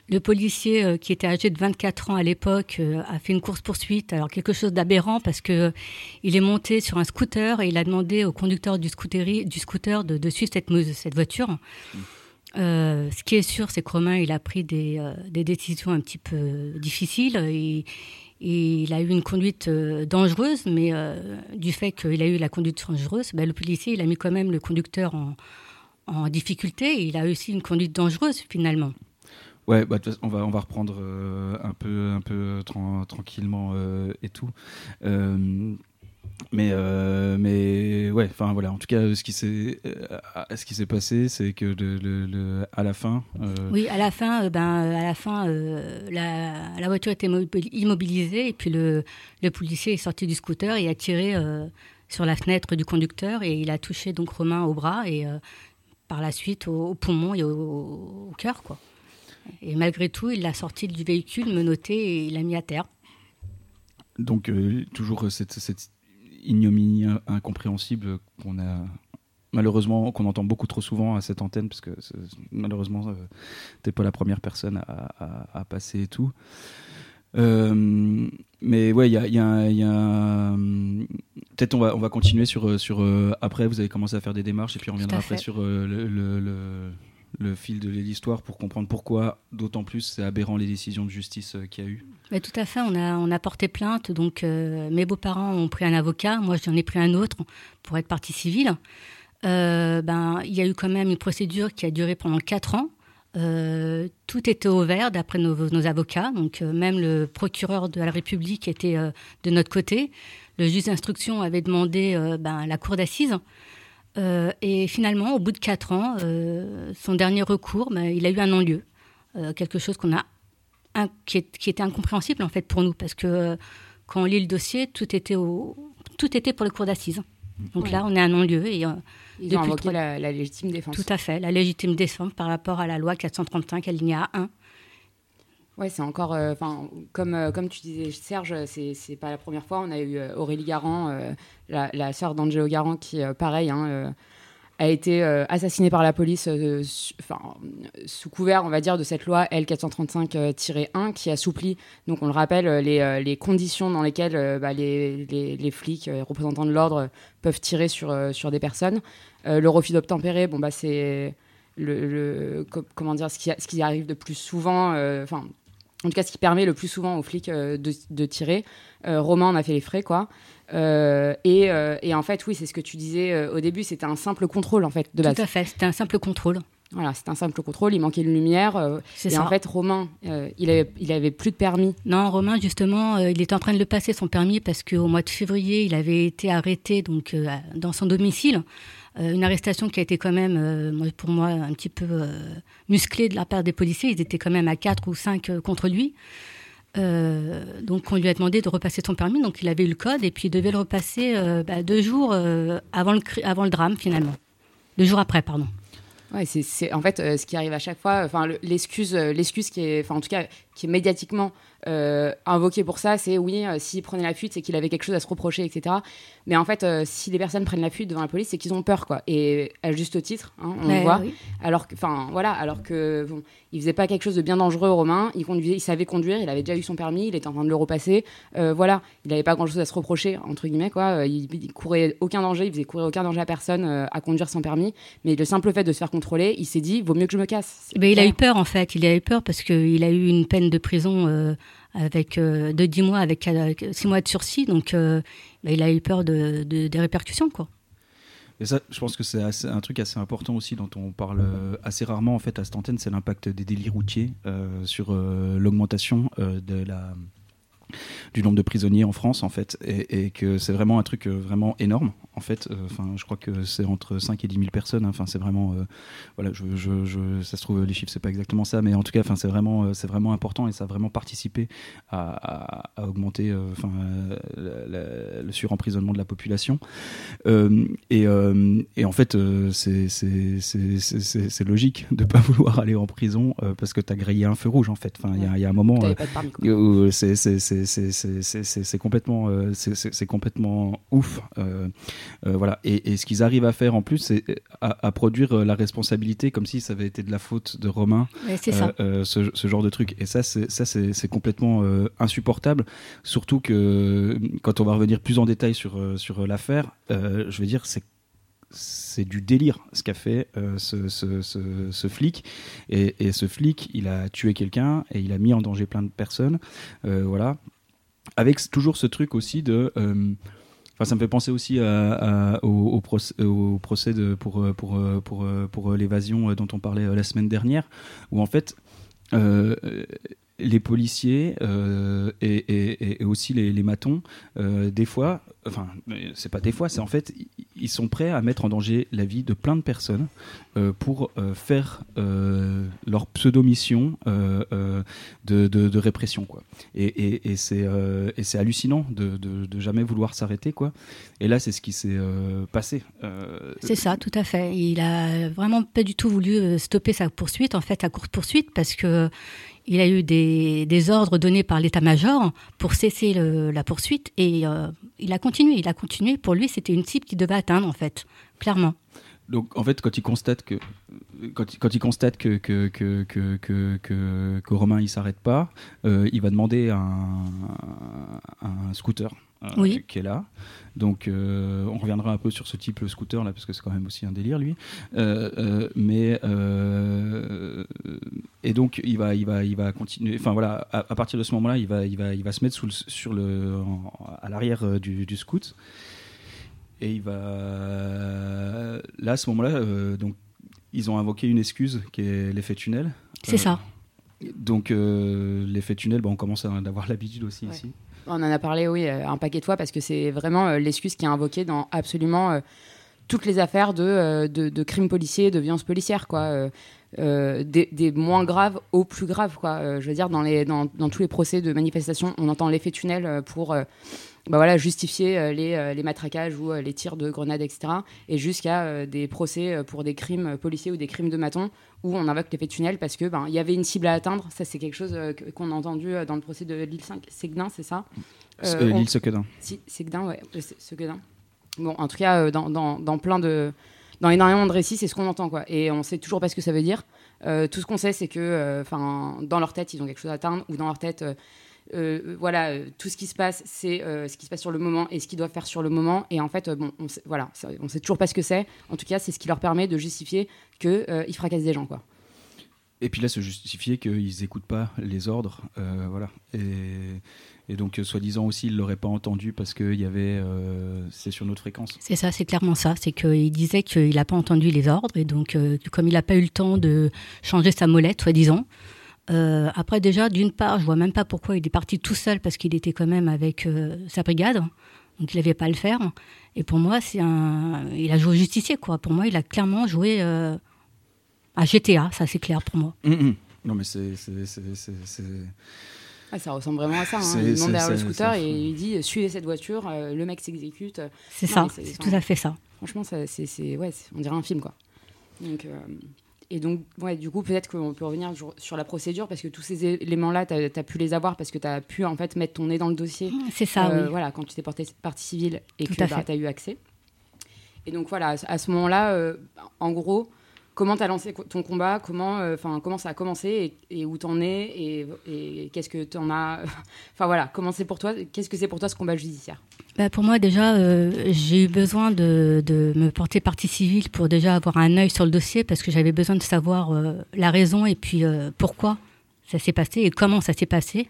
Le policier, euh, qui était âgé de 24 ans à l'époque, euh, a fait une course-poursuite. Alors, quelque chose d'aberrant parce que euh, il est monté sur un scooter et il a demandé au conducteur du, scooter de, de suivre cette, voiture. Euh, ce qui est sûr, c'est que Romain, il a pris des, des décisions un petit peu difficiles. Et, et il a eu une conduite dangereuse, mais du fait qu'il a eu la conduite dangereuse, ben, le policier, il a mis quand même le conducteur en, en difficulté. Et il a aussi une conduite dangereuse, finalement. Ouais, bah, on va reprendre euh, un peu tran- tranquillement euh, et tout. Euh, mais euh. En tout cas, ce qui s'est euh, passé, c'est que la fin. euh, Oui, à la fin, euh, ben, euh, à la fin, euh, la, voiture était immobil- immobilisée et puis le, policier est sorti du scooter et a tiré euh, sur la fenêtre du conducteur et il a touché donc Romain au bras et euh, par la suite au, au poumon et au, au cœur, quoi. Et malgré tout, il l'a sorti du véhicule menotté et il l'a mis à terre. Donc euh, toujours cette, cette ignominie in- incompréhensible qu'on a malheureusement qu'on entend beaucoup trop souvent à cette antenne parce que malheureusement euh, t'es pas la première personne à, à- à passer et tout. Euh, mais ouais, il y a, y a a peut-être on va on va continuer sur sur euh, après vous avez commencé à faire des démarches et puis on reviendra après sur euh, le, le- le- le fil de l'histoire pour comprendre pourquoi d'autant plus c'est aberrant les décisions de justice euh, qu'il y a eu. Mais tout à fait, on a, porté plainte. Donc, euh, mes beaux-parents ont pris un avocat. Moi, j'en ai pris un autre pour être partie civile. Euh, ben, il y a eu quand même une procédure qui a duré pendant quatre ans. Tout était au vert d'après nos, nos avocats. Donc, même le procureur de la République était de notre côté. Le juge d'instruction avait demandé ben, la cour d'assises. Euh, et finalement, au bout de quatre ans, euh, son dernier recours, ben, il a eu un non-lieu. Euh, quelque chose qu'on a qui, est- qui était incompréhensible en fait pour nous parce que quand on lit le dossier, tout était au, tout était pour le cours d'assises. Donc Ouais. là, on est à non-lieu et Ils ont invoqué la, la légitime défense. tout à fait la légitime défense par rapport à la loi 435 alinéa 1. Ouais, c'est encore, euh, enfin, comme euh, comme tu disais, Serge, c'est c'est pas la première fois. On a eu euh, Aurélie Garand, euh, la, sœur d'Angelo Garand, qui, pareil, hein, a été assassinée par la police, su- sous couvert, on va dire, de cette loi L435-1, qui assouplit, donc on le rappelle, les, les conditions dans lesquelles bah, les, les, les flics, euh, représentants de l'ordre, peuvent tirer sur sur des personnes. Le refus d'obtempérer, bon bah c'est le, le- co- comment dire, ce qui, ce qui arrive de plus souvent, enfin, en tout cas, ce qui permet le plus souvent aux flics euh, de, de tirer. Euh, Romain en a fait les frais, quoi. Euh, et, et en fait, oui, c'est ce que tu disais au début, c'était un simple contrôle, en fait, de base. Tout à fait, c'était un simple contrôle. Voilà, c'était un simple contrôle, il manquait de lumière. C'est et ça. en fait, Romain, il, avait, il avait plus de permis. Non, Romain, justement, il est en train de le passer son permis parce qu'au mois de février, il avait été arrêté donc dans son domicile. Euh, une arrestation qui a été quand même, euh, pour moi, un petit peu euh, musclée de la part des policiers. Ils étaient quand même à 4 ou 5 euh, contre lui. Donc on lui a demandé de repasser son permis, donc il avait eu le code et puis il devait le repasser bah, deux jours avant, le, drame finalement. Deux jours après, pardon. Ouais, c'est, en fait ce qui arrive à chaque fois. Enfin, le- l'excuse, l'excuse qui est, enfin, en tout cas, qui est médiatiquement euh, invoqué pour ça, c'est oui, euh, s'il prenait la fuite, c'est qu'il avait quelque chose à se reprocher, etc. Mais en fait, euh, si les personnes prennent la fuite devant la police, c'est qu'ils ont peur, quoi. Et à juste titre, hein, on le Mais voit. oui. Alors que, enfin, voilà, alors que bon, il faisait pas quelque chose de bien dangereux, Romain. Il conduisait, il savait conduire, il avait déjà eu son permis, il était en train de le repasser. Voilà, il n'avait pas grand chose à se reprocher entre guillemets, quoi. Il, il courait aucun danger, il faisait courir aucun danger à personne à conduire sans permis. Mais le simple fait de se faire contrôler, il s'est dit, vaut mieux que je me casse. Ben, il a eu peur en fait. Il a eu peur parce qu'il a eu une peine de prison euh, avec euh, de 10 mois avec 6 mois de sursis. Donc euh, ben, il a eu peur de, de- des répercussions quoi. Et ça, je pense que c'est un truc assez important aussi dont on parle assez rarement en fait à cette antenne, c'est l'impact des délits routiers sur l'augmentation de la du nombre de prisonniers en France en fait et, et que c'est vraiment un truc euh, vraiment énorme en fait Euh, enfin je crois que c'est entre 5 et 10 000 personnes hein. enfin c'est vraiment euh, voilà je, je, je- ça se trouve les chiffres c'est pas exactement ça mais en tout cas enfin c'est vraiment c'est vraiment important et ça a vraiment participé à, à- à augmenter enfin le suremprisonnement de la population et, et en fait, c'est- logique de pas [laughs] vouloir aller en prison parce que tu as grillé un feu rouge, en fait. Enfin, il y, a- il y a un moment. C'est c'est- complètement, euh, c'est- complètement ouf. euh, euh, voilà. Et, et ce qu'ils arrivent à faire en plus, c'est à, à produire euh, la responsabilité comme si ça avait été de la faute de Romain euh, ça. euh, ce, ce genre de truc. Et ça, c'est complètement euh, insupportable. Surtout que euh, quand on va revenir plus en détail sur euh, sur l'affaire, euh, je veux dire, c'est c'est du délire ce qu'a fait euh, ce, flic. Et, ce flic il a tué quelqu'un et il a mis en danger plein de personnes. Euh, voilà. Avec toujours ce truc aussi de euh, Enfin, ça me fait penser aussi au, procès, au procès de, pour, pour, pour, pour, l'évasion dont on parlait la semaine dernière, où en fait, les policiers euh, et, aussi les, matons, euh, des fois, enfin, c'est pas des fois, c'est en fait, ils sont prêts à mettre en danger la vie de plein de personnes euh, pour faire leur pseudo-mission de, répression, quoi. Et, c'est hallucinant de, jamais vouloir s'arrêter, quoi. Et là, c'est ce qui s'est passé. C'est ça, tout à fait. Il a vraiment pas du tout voulu stopper sa poursuite, en fait, sa course poursuite, parce que il a eu des, des ordres donnés par l'état-major pour cesser la poursuite et euh, il a continué. Il a continué. Pour lui, c'était une cible qu'il devait atteindre, en fait, clairement. Donc en fait, quand il constate que quand, il- constate que que que que que, Romain il s'arrête pas, euh, il va demander un, un scooter Oui. qui est là. Donc euh, on reviendra un peu sur ce type de scooter là parce que c'est quand même aussi un délire lui. Euh, euh, mais euh, et donc il va il va il va continuer. Enfin voilà, à, à partir de ce moment-là, il va il va il va se mettre sous le, sur le en- à l'arrière euh, du, du scoot. Et il va. Là, à ce moment-là, euh, donc, ils ont invoqué une excuse qui est l'effet tunnel. C'est Euh, ça. Donc, euh, l'effet tunnel, bon, on commence à en avoir l'habitude aussi Ouais. ici. On en a parlé, oui, euh, un paquet de fois, parce que c'est vraiment euh, l'excuse qui est invoquée dans absolument euh, toutes les affaires de, de, crimes policiers, de violences policières, quoi. Des, moins graves aux plus graves, quoi. Je veux dire, dans, tous les procès de manifestation, on entend l'effet tunnel pour bah voilà, justifier euh, les, euh, les matraquages ou euh, les tirs de grenades, etc. Et jusqu'à des procès pour des crimes policiers ou des crimes de maton où on invoque l'effet tunnel parce que ben il y avait une cible à atteindre. Ça, c'est quelque chose qu'on a entendu dans le procès de l'île 5 Séguin, c'est ça? Euh, L'île Sequedin. si, Séguin, ouais. Bon, en tout cas, dans, dans, dans plein de. Dans énormément de récits, c'est ce qu'on entend, quoi. Et on sait toujours pas ce que ça veut dire. Euh, tout ce qu'on sait, c'est que, euh, enfin, dans leur tête, ils ont quelque chose à atteindre, ou dans leur tête, euh, voilà, euh, tout ce qui se passe, c'est euh, ce qui se passe sur le moment et ce qu'ils doivent faire sur le moment. Et en fait, euh, bon, on sait, voilà, on sait toujours pas ce que c'est. En tout cas, c'est ce qui leur permet de justifier qu'ils ils fracassent des gens, quoi. Et puis là, se justifier qu'ils n'écoutent pas les ordres. euh, voilà. Et, et donc, soi-disant aussi, ils ne l'auraient pas entendu parce que il y avait. euh, c'est sur notre fréquence. C'est ça, c'est clairement ça. C'est qu'il disait qu'il n'a pas entendu les ordres et donc, euh, comme il n'a pas eu le temps de changer sa molette, soi-disant. Euh, après, déjà, d'une part, je vois même pas pourquoi il est parti tout seul parce qu'il était quand même avec euh, sa brigade. Donc, il n'avait pas à le faire. Et pour moi, c'est un. Il a joué au justicier, quoi. Pour moi, il a clairement joué euh, à GTA, ça, c'est clair pour moi. Hum, hum. Non, mais c'est. Ah, ça ressemble vraiment à ça. hein. Il monte c'est- derrière le scooter et il dit suivez cette voiture, euh, le mec s'exécute. C'est ça, c'est- tout à fait ça. Franchement, ça, c'est, c'est- ouais, on dirait un film, quoi. Donc, euh, Et donc, ouais, du coup, peut-être qu'on peut revenir sur, la procédure parce que tous ces éléments-là, tu as, pu les avoir parce que tu as pu en fait mettre ton nez dans le dossier. C'est ça, euh, oui. Voilà, quand tu t'es porté partie civile et Tout que bah, tu as eu accès. Et donc voilà, à ce moment-là, euh, en gros, comment tu as lancé ton combat comment, euh, comment ça a commencé et, où t'en es et, qu'est-ce que t'en as. [laughs] Enfin voilà, comment c'est pour toi Qu'est-ce que c'est pour toi ce combat judiciaire? Bah, pour moi, déjà, euh, j'ai eu besoin de, me porter partie civile pour déjà avoir un œil sur le dossier parce que j'avais besoin de savoir euh, la raison et puis euh, pourquoi ça s'est passé et comment ça s'est passé.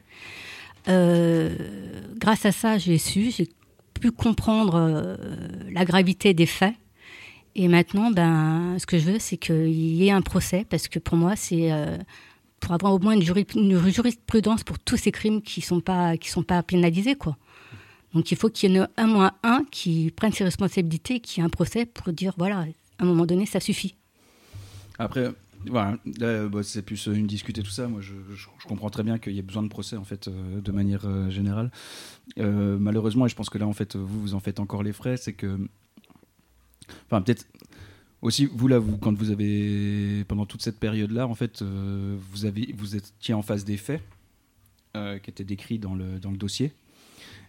Grâce à ça, j'ai su, j'ai pu comprendre la gravité des faits. Et maintenant, ben, ce que je veux, c'est qu'il y ait un procès parce que pour moi, c'est euh, pour avoir au moins une, juri- une jurisprudence pour tous ces crimes qui sont pas sont pas pénalisés, quoi. Donc il faut qu'il y en ait un moins un qui prenne ses responsabilités, qui ait un procès pour dire voilà, à un moment donné, ça suffit. Après, voilà, là, bah, c'est plus euh, une discutée tout ça. Moi, je, comprends très bien qu'il y ait besoin de procès en fait, euh, de manière générale. Malheureusement, et je pense que là, en fait, vous vous en faites encore les frais, c'est que, enfin, peut-être aussi vous là, vous, quand vous avez pendant toute cette période-là, en fait, euh, vous avez, vous étiez en face des faits euh, qui étaient décrits dans le dans le dossier.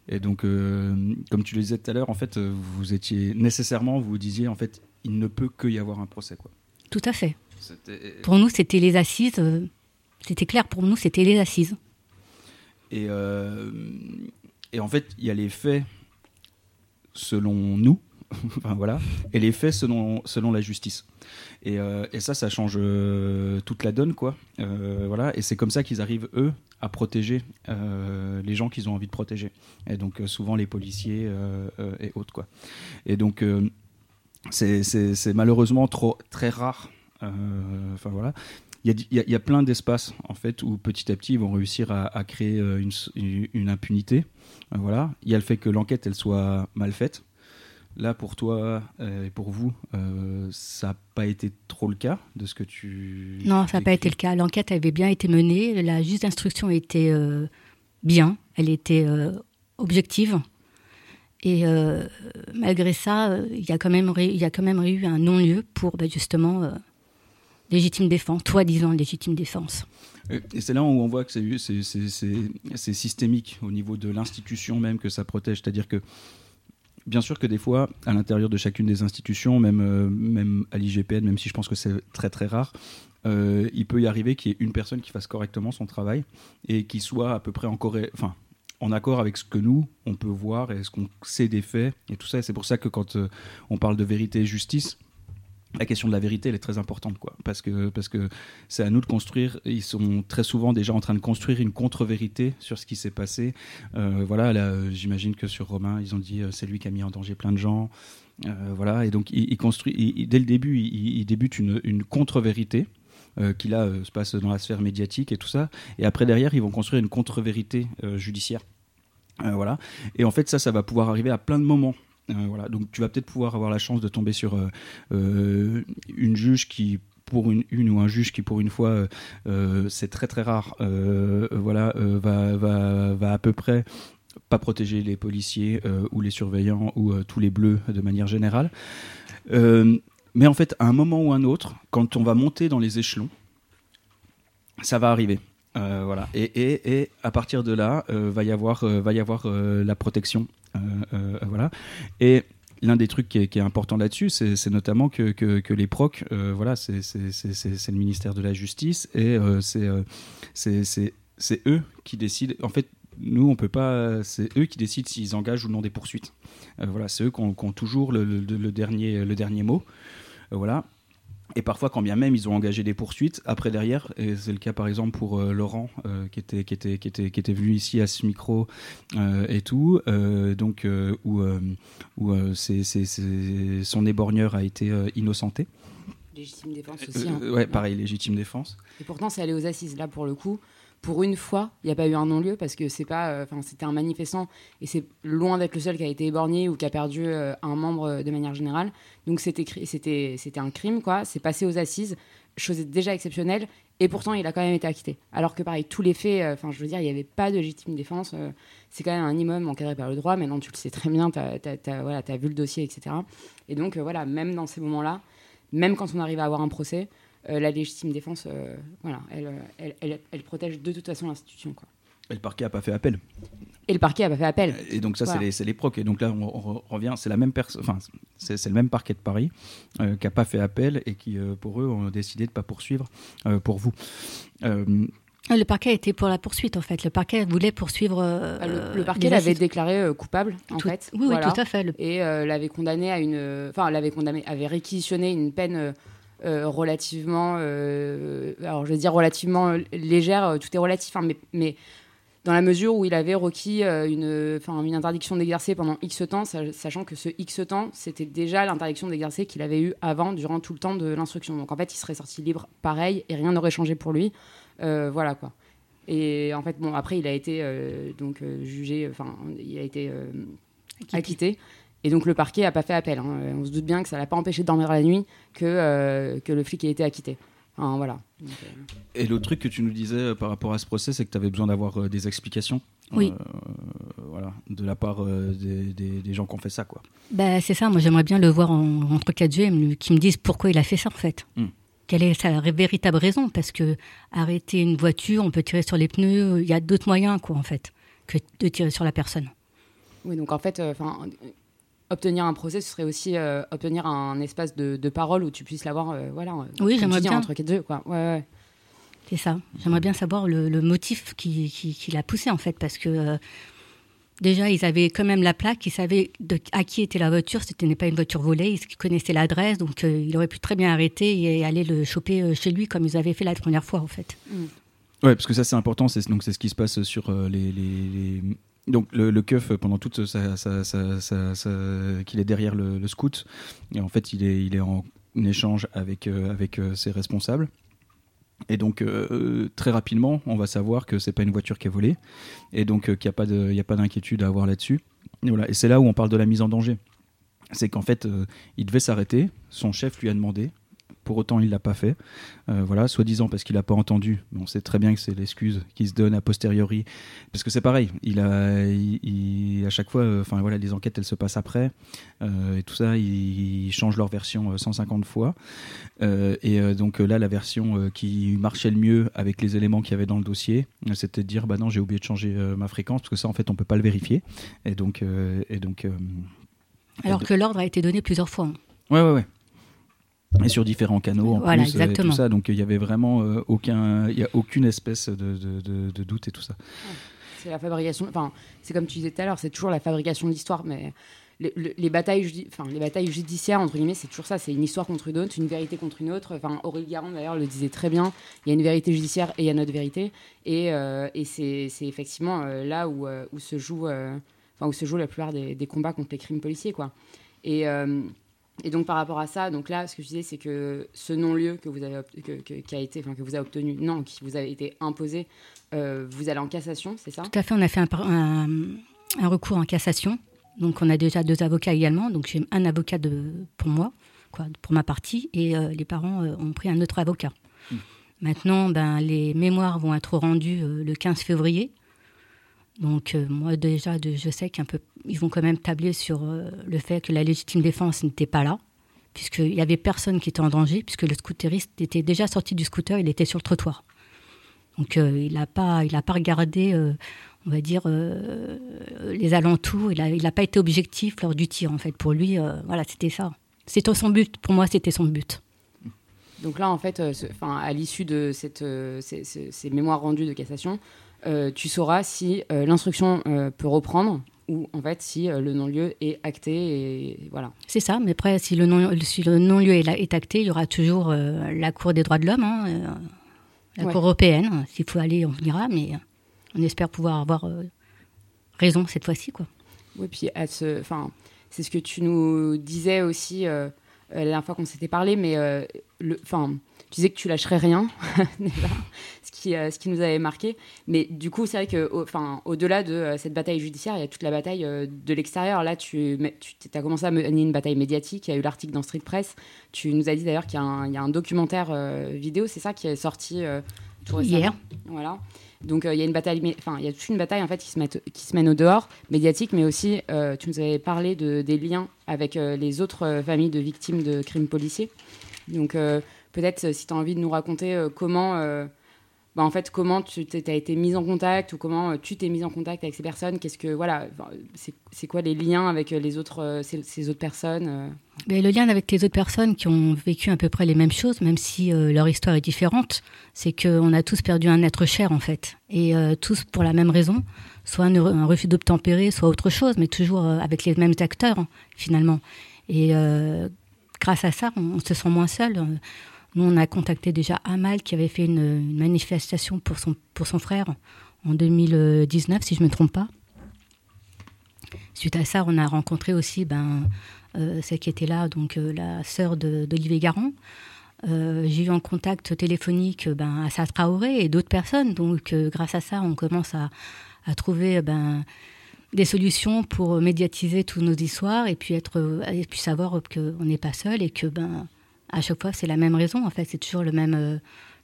Et donc, euh, comme tu le disais tout à l'heure, en fait, vous étiez nécessairement, vous disiez, en fait, il ne peut que y avoir un procès, quoi. Tout à fait. Pour nous, c'était les assises. c'était clair pour nous, c'était les assises. Et, euh, et en fait, il y a les faits selon nous, [laughs] voilà, et les faits selon, selon la justice. Et, euh, et ça, ça change euh, toute la donne, quoi. Euh, voilà, et c'est comme ça qu'ils arrivent, eux, à protéger les gens qu'ils ont envie de protéger. Et donc, souvent, les policiers et autres, quoi. Et donc, c'est- malheureusement trop, très rare. Enfin, voilà. Il y, y a- plein d'espaces en fait où petit à petit ils vont réussir à, créer une, une- impunité. Voilà. Il y a le fait que l'enquête elle soit mal faite. Là pour toi euh, et pour vous, euh, ça n'a pas été trop le cas de ce que tu. Non, ça n'a pas été le cas. L'enquête avait bien été menée. La juge d'instruction était euh, bien. Elle était objective. Et euh, malgré ça, il y, a quand même il y a quand même eu un non-lieu pour bah, justement euh, légitime défense, soi-disant légitime défense. Et c'est là où on voit que c'est systémique au niveau de l'institution même que ça protège. C'est-à-dire que, bien sûr que des fois, à l'intérieur de chacune des institutions, même, euh, à l'IGPN, même si je pense que c'est très très rare, euh, il peut y arriver qu'il y ait une personne qui fasse correctement son travail et qui soit à peu près en, en accord avec ce que nous, on peut voir et ce qu'on sait des faits et tout ça. C'est pour ça que quand euh, on parle de vérité et justice, la question de la vérité, elle est très importante, quoi. Parce que, parce que c'est à nous de construire. Ils sont très souvent déjà en train de construire une contre-vérité sur ce qui s'est passé. Euh, voilà, là, j'imagine que sur Romain, ils ont dit euh, c'est lui qui a mis en danger plein de gens. Euh, voilà, et donc il, il dès le début, il, il débute une, une contre-vérité. qui là se passe dans la sphère médiatique et tout ça, et après derrière ils vont construire une contre-vérité judiciaire, voilà. Et en fait ça, ça va pouvoir arriver à plein de moments. Euh. Donc tu vas peut-être pouvoir avoir la chance de tomber sur euh, euh, une juge qui pour une, un juge qui pour une fois c'est très très rare voilà va, va, à peu près pas protéger les policiers ou les surveillants ou tous les bleus de manière générale mais en fait à un moment ou un autre quand on va monter dans les échelons ça va arriver Euh, voilà et, et, et à partir de là euh, va y avoir euh, va y avoir euh, la protection voilà et l'un des trucs qui est, important là-dessus, c'est notamment que, que, les procs, voilà, c'est le ministère de la Justice et c'est eux qui décident. En fait, nous, on peut pas. C'est eux qui décident s'ils engagent ou non des poursuites. Voilà, c'est eux qui ont, toujours le, dernier, le dernier mot. Voilà. Et parfois, quand bien même ils ont engagé des poursuites, après derrière, et c'est le cas par exemple pour euh, Laurent, euh, qui, était, qui, était, qui, était, qui était venu ici à ce micro euh, et tout, donc où, où c'est- c'est- c'est- son éborgneur a été innocenté. Légitime défense aussi. hein. Ouais, pareil, légitime défense. Et pourtant, c'est allé aux assises. Là, pour le coup, pour une fois, il n'y a pas eu un non-lieu parce que c'est pas, euh, c'était un manifestant et c'est loin d'être le seul qui a été éborgné ou qui a perdu euh, un membre euh, de manière générale. Donc c'était, un crime, quoi. C'est passé aux assises, chose déjà exceptionnelle. Et pourtant, il a quand même été acquitté. Alors que pareil, tous les faits, je veux dire, il n'y avait pas de légitime défense. c'est quand même un immeuble encadré par le droit. Maintenant, tu le sais très bien. Tu as, voilà, as vu le dossier, etc. Et donc, voilà, même dans ces moments-là, même quand on arrive à avoir un procès, la légitime défense, euh, voilà, elle, euh, elle, elle, elle protège de toute façon l'institution. Quoi. Et le parquet a pas fait appel. Et le parquet a pas fait appel. Et donc ça, Voilà. c'est les, c'est les procs. Et donc là, on, on revient, c'est la même personne, enfin, c'est c'est le même parquet de Paris euh, qui a pas fait appel et qui, euh, pour eux, ont décidé de pas poursuivre euh, pour vous. Euh, Le parquet était pour la poursuite en fait. Le parquet voulait poursuivre. euh, Ah, le, parquet l'avait déclaré euh, coupable, en Tout- fait. Oui, oui, tout à fait. Le- et euh, l'avait condamné à une, enfin l'avait condamné, avait réquisitionné une peine euh, relativement, euh, alors je dire relativement euh, légère, tout est relatif, hein, mais, mais dans la mesure où il avait requis une, une interdiction d'exercer pendant X temps, sa- sachant que ce X temps c'était déjà l'interdiction d'exercer qu'il avait eu avant, durant tout le temps de l'instruction. Donc en fait, il serait sorti libre pareil et rien n'aurait changé pour lui. Voilà quoi. Et en fait, bon, après, il a été euh, donc euh, jugé, enfin, il a été euh, acquitté. Et donc le parquet a pas fait appel. hein. On se doute bien que ça l'a pas empêché de dormir la nuit que, euh, que le flic ait été acquitté. Enfin, voilà. Donc, euh, et le truc que tu nous disais euh, par rapport à ce procès, c'est que tu avais besoin d'avoir euh, des explications. Oui. euh, voilà, de la part euh, des, des- des gens qui ont fait ça, quoi. Ben, c'est ça, moi j'aimerais bien le voir en, entre quatre yeux et me- qu'il me dise pourquoi il a fait ça en fait. Hmm. Quelle est sa véritable raison? Parce que arrêter une voiture, on peut tirer sur les pneus, il y a d'autres moyens quoi en fait que de tirer sur la personne. oui, donc en fait, enfin, euh, obtenir un procès, ce serait aussi euh, obtenir un espace de, de parole où tu puisses l'avoir, euh, voilà. euh, tu j'aimerais bien. entre deux, quoi. Ouais, ouais. C'est ça. J'aimerais bien savoir le, le motif qui, qui, qui l'a poussé en fait parce que euh, déjà ils avaient quand même la plaque, ils savaient de, à qui était la voiture, c'était n'est pas une voiture volée, ils connaissaient l'adresse donc euh, il aurait pu très bien arrêter et aller le choper chez lui comme ils avaient fait la première fois en fait. Ouais, parce que ça c'est important, c'est donc c'est ce qui se passe sur euh, les, les- les- donc le, le keuf euh, pendant toute sa, qu'il est derrière le, scout et en fait il est il est en échange avec euh, avec euh, ses responsables. Et donc très rapidement on va savoir que c'est pas une voiture qui est volée et donc qu'il n'y a pas de pas d'inquiétude à avoir là-dessus. Et voilà. Et c'est là où on parle de la mise en danger. C'est qu'en fait il devait s'arrêter. Son chef lui a demandé pour autant, il l'a pas fait. Euh, voilà, soi-disant parce qu'il n'a pas entendu. Mais on sait très bien que c'est l'excuse qui se donne a posteriori. Parce que c'est pareil. Il a, il- il- à chaque fois, euh, enfin voilà, les enquêtes, elles se passent après euh, et tout ça. Ils, ils changent leur version euh, 150 fois. Et donc là, la version qui marchait le mieux avec les éléments qu'il y avait dans le dossier, c'était de dire, bah non, j'ai oublié de changer ma fréquence parce que ça, en fait, on peut pas le vérifier. Et donc, et donc. Alors que l'ordre a été donné plusieurs fois. hein. Ouais, ouais, ouais. Et sur différents canaux en Voilà, plus, euh, et exactement. tout ça. Donc il y avait vraiment euh, aucun, il y a aucune espèce de, de, de- de doute et tout ça. C'est la fabrication. Enfin, c'est comme tu disais tout à l'heure, c'est toujours la fabrication de l'histoire, mais les, les- les batailles, enfin, les batailles judiciaires entre guillemets, c'est toujours ça. C'est une histoire contre une autre, une vérité contre une autre. Enfin, Aurélie Garand d'ailleurs le disait très bien. Il y a une vérité judiciaire et il y a notre vérité. Et, euh, et c'est effectivement euh, là où, euh, où se joue, euh, enfin, où se joue la plupart des, des combats contre les crimes policiers, quoi. Et euh, et donc par rapport à ça, donc là, ce que je disais, c'est que ce non-lieu que vous avez que, que- qui a été, enfin que vous avez obtenu, non, qui vous a été imposé, euh, vous allez en cassation, c'est ça? Tout à fait, on a fait un, par- un- un recours en cassation. Donc on a déjà deux avocats également. Donc j'ai un avocat de, pour moi, quoi, pour ma partie, et euh, les parents euh, ont pris un autre avocat. Maintenant, ben, les mémoires vont être rendues euh, le 15 février. Donc euh, moi déjà, je sais qu'un peu, ils vont quand même tabler sur euh, le fait que la légitime défense n'était pas là, puisqu'il y avait personne qui était en danger, puisque le scooteriste était déjà sorti du scooter, il était sur le trottoir. Donc euh, il n'a pas, pas regardé, on va dire, les alentours. Il n'a pas été objectif lors du tir en fait. Pour lui, voilà, c'était ça. C'était son but. Pour moi, c'était son but. Donc là, en fait, à l'issue de cette, ces, mémoires rendues de cassation, tu sauras si euh, l'instruction euh, peut reprendre ou en fait si euh, le non-lieu est acté et voilà. C'est ça. Mais après, si le si non-lieu est, acté, il y aura toujours euh, la Cour des droits de l'homme, hein, euh, la Ouais. Cour européenne. S'il faut aller, on ira. Mais euh, on espère pouvoir avoir euh, raison cette fois-ci, quoi. Oui, puis à ce, enfin, c'est ce que tu nous disais aussi euh, euh, la dernière fois qu'on s'était parlé, mais euh, le, enfin, tu disais que tu lâcherais rien, [laughs] déjà, ce qui, euh, ce qui nous avait marqué. Mais du coup, c'est vrai que, au- enfin, au-delà de euh, cette bataille judiciaire, il y a toute la bataille euh, de l'extérieur. Là, tu, tu as commencé à mener une bataille médiatique. Il y a eu l'article dans Street Press. Tu nous as dit d'ailleurs qu'il y, a un- il y a un documentaire vidéo, c'est ça, qui est sorti tout récemment. Hier. Voilà. Donc il y a une bataille, enfin il y a toute une bataille en fait qui se, met, qui se mène au dehors, médiatique, mais aussi tu nous avais parlé de, des liens avec les autres familles de victimes de crimes policiers. Donc peut-être si tu as envie de nous raconter comment bah, en fait, comment tu as été mise en contact ou comment euh, tu t'es mise en contact avec ces personnes Qu'est-ce que voilà, c'est quoi les liens avec euh, les autres euh, ces, autres personnes Mais le lien avec les autres personnes qui ont vécu à peu près les mêmes choses, même si leur histoire est différente, c'est qu'on a tous perdu un être cher en fait, et tous pour la même raison, soit un, refus d'obtempérer, soit autre chose, mais toujours avec les mêmes acteurs finalement. Et grâce à ça, on se sent moins seul nous, on a contacté déjà Amal qui avait fait une, manifestation pour son, pour son frère en 2019, si je ne me trompe pas. Suite à ça, on a rencontré aussi ben, euh, celle qui était là, donc euh, la sœur d'Olivier Garon. Euh, j'ai eu en contact téléphonique ben, Assa Traoré et d'autres personnes. Donc, grâce à ça, on commence à, à trouver ben, des solutions pour médiatiser toutes nos histoires et puis, être, et puis savoir qu'on n'est pas seul et que ben, à chaque fois, c'est la même raison. En fait, c'est toujours le même, euh,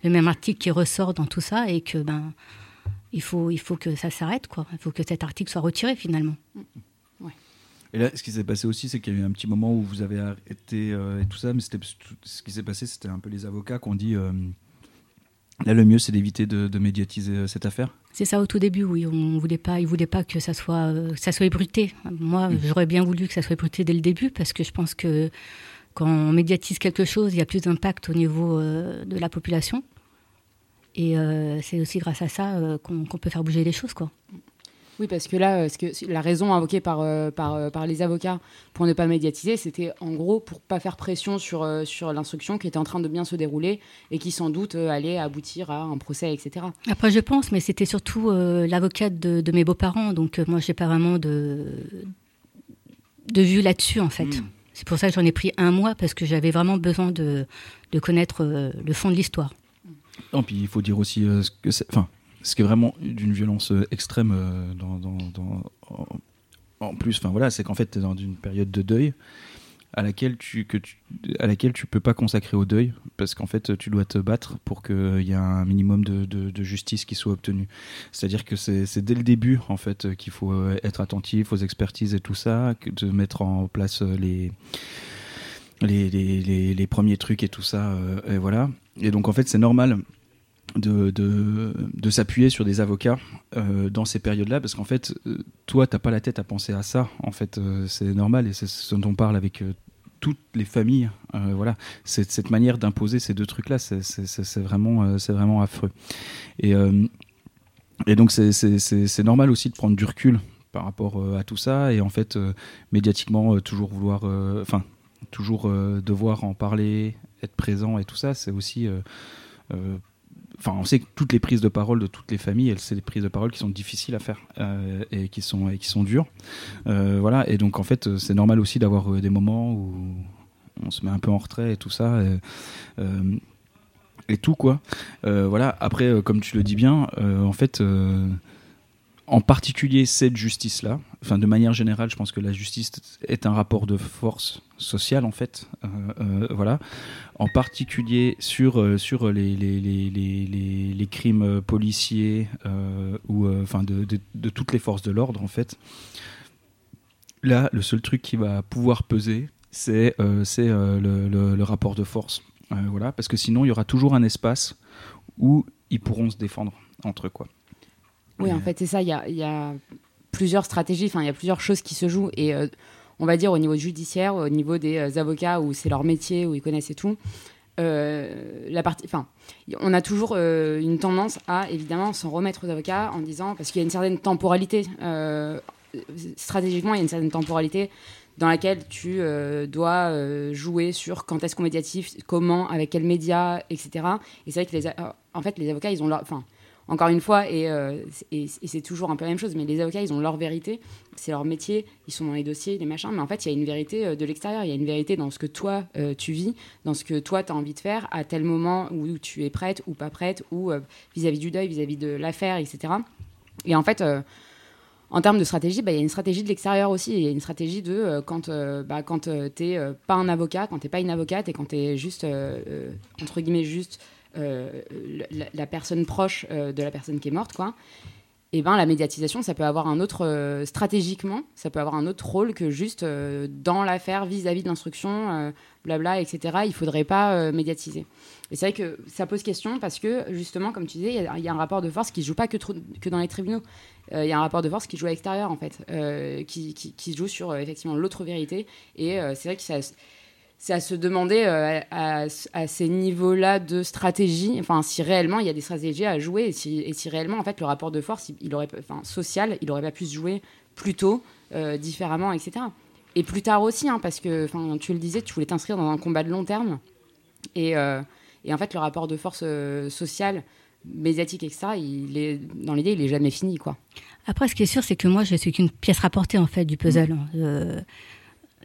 le même article qui ressort dans tout ça et que ben, il faut, il faut que ça s'arrête, quoi. Il faut que cet article soit retiré finalement. Et là, ce qui s'est passé aussi, c'est qu'il y a eu un petit moment où vous avez arrêté euh, et tout ça, mais c'était ce qui s'est passé, c'était un peu les avocats qui ont dit. Euh, là, le mieux, c'est d'éviter de, médiatiser cette affaire. C'est ça au tout début, oui. On voulait pas, ils voulaient pas que ça soit, ça soit ébruité. Moi, mmh. j'aurais bien voulu que ça soit ébruité dès le début parce que je pense que quand on médiatise quelque chose, il y a plus d'impact au niveau euh, de la population. Et euh, c'est aussi grâce à ça euh, qu'on peut faire bouger les choses. Quoi. Oui, parce que là, ce que, la raison invoquée par, par, par les avocats pour ne pas médiatiser, c'était en gros pour pas faire pression sur, sur l'instruction qui était en train de bien se dérouler et qui sans doute allait aboutir à un procès, etc. Après, je pense, mais c'était surtout l'avocate de, mes beaux-parents, donc moi, j'ai pas vraiment de, de vue là-dessus, en fait. Hmm. C'est pour ça que j'en ai pris un mois, parce que j'avais vraiment besoin de, de connaître euh, le fond de l'histoire. Et puis il faut dire aussi euh, ce que c'est. Enfin, ce qui est vraiment d'une violence euh, extrême en plus, enfin voilà, c'est qu'en fait, dans une période de deuil à laquelle tu que tu, à laquelle tu peux pas consacrer au deuil parce qu'en fait tu dois te battre pour qu'il y ait un minimum de, de, justice qui soit obtenu. C'est-à-dire que c'est dès le début en fait qu'il faut être attentif aux expertises et tout ça, de mettre en place les les, les, les, premiers trucs et tout ça euh, et voilà. Et donc en fait c'est normal de, de, de s'appuyer sur des avocats euh, dans ces périodes-là, parce qu'en fait, euh, toi, t'as pas la tête à penser à ça. En fait, c'est normal, et c'est ce dont on parle avec toutes les familles. Euh, voilà, cette manière d'imposer ces deux trucs-là, c'est vraiment, euh, vraiment affreux. Et, euh, et donc c'est normal aussi de prendre du recul par rapport à tout ça et en fait médiatiquement toujours vouloir, enfin toujours devoir en parler, être présent et tout ça, c'est aussi enfin, on sait que toutes les prises de parole de toutes les familles, c'est des prises de parole qui sont difficiles à faire euh, et qui sont et qui sont dures. Euh, voilà, et donc en fait, c'est normal aussi d'avoir euh, des moments où on se met un peu en retrait et tout ça. Et, et tout quoi. voilà. Après, comme tu le dis bien, en fait en particulier cette justice-là, enfin de manière générale, je pense que la justice est un rapport de force sociale en fait, euh, euh, voilà. En particulier sur euh, sur les les, les, les, les crimes policiers ou enfin de, de, de, toutes les forces de l'ordre en fait. Là, le seul truc qui va pouvoir peser, c'est c'est le, le, le, rapport de force, voilà, parce que sinon il y aura toujours un espace où ils pourront se défendre entre eux quoi. Oui, en fait, c'est ça. Il y a, plusieurs stratégies, enfin, il y a plusieurs choses qui se jouent. Et euh, on va dire au niveau judiciaire, au niveau des euh, avocats, où c'est leur métier, où ils connaissent et tout. Euh, la partie, enfin, on a toujours une tendance à évidemment s'en remettre aux avocats en disant parce qu'il y a une certaine temporalité stratégiquement, il y a une certaine temporalité dans laquelle tu dois jouer sur quand est-ce qu'on médiatif, comment, avec quels médias, etc. Et c'est vrai que les, en fait, les avocats, ils ont leur, enfin, encore une fois, euh, et, c'est toujours un peu la même chose, mais les avocats, ils ont leur vérité, c'est leur métier, ils sont dans les dossiers, les machins, mais en fait, il y a une vérité euh, de l'extérieur, il y a une vérité dans ce que toi, euh, tu vis, dans ce que toi, tu as envie de faire, à tel moment où tu es prête ou pas prête, ou vis-à-vis du deuil, vis-à-vis de l'affaire, etc. Et en fait, en termes de stratégie, bah, il y a une stratégie de l'extérieur aussi. Il y a une stratégie de quand, bah, quand tu n'es pas un avocat, quand tu n'es pas une avocate et quand tu es juste, entre guillemets, juste euh, la, personne proche euh, de la personne qui est morte, quoi. et ben la médiatisation, ça peut avoir un autre euh, stratégiquement, ça peut avoir un autre rôle que juste euh, dans l'affaire vis-à-vis de l'instruction, euh, blabla, etc. Il faudrait pas médiatiser. Et c'est vrai que ça pose question parce que justement, comme tu disais, il y a- un rapport de force qui se joue pas que, dans les tribunaux. Il y a un rapport de force qui joue à l'extérieur en fait, qui, qui, joue sur effectivement l'autre vérité. Et c'est vrai que ça c'est à se demander euh, à, à- à ces niveaux-là de stratégie, enfin si réellement il y a des stratégies à jouer et si, et si réellement en fait le rapport de force, il, il aurait, enfin social, il aurait pas pu se jouer plus tôt, euh, différemment, etc. Et plus tard aussi, hein, parce que enfin tu le disais, tu voulais t'inscrire dans un combat de long terme et, euh, et en fait le rapport de force social, médiatique, etc. Il est dans l'idée, il est jamais fini quoi. Après, ce qui est sûr, c'est que moi, je suis qu'une pièce rapportée en fait du puzzle. Euh,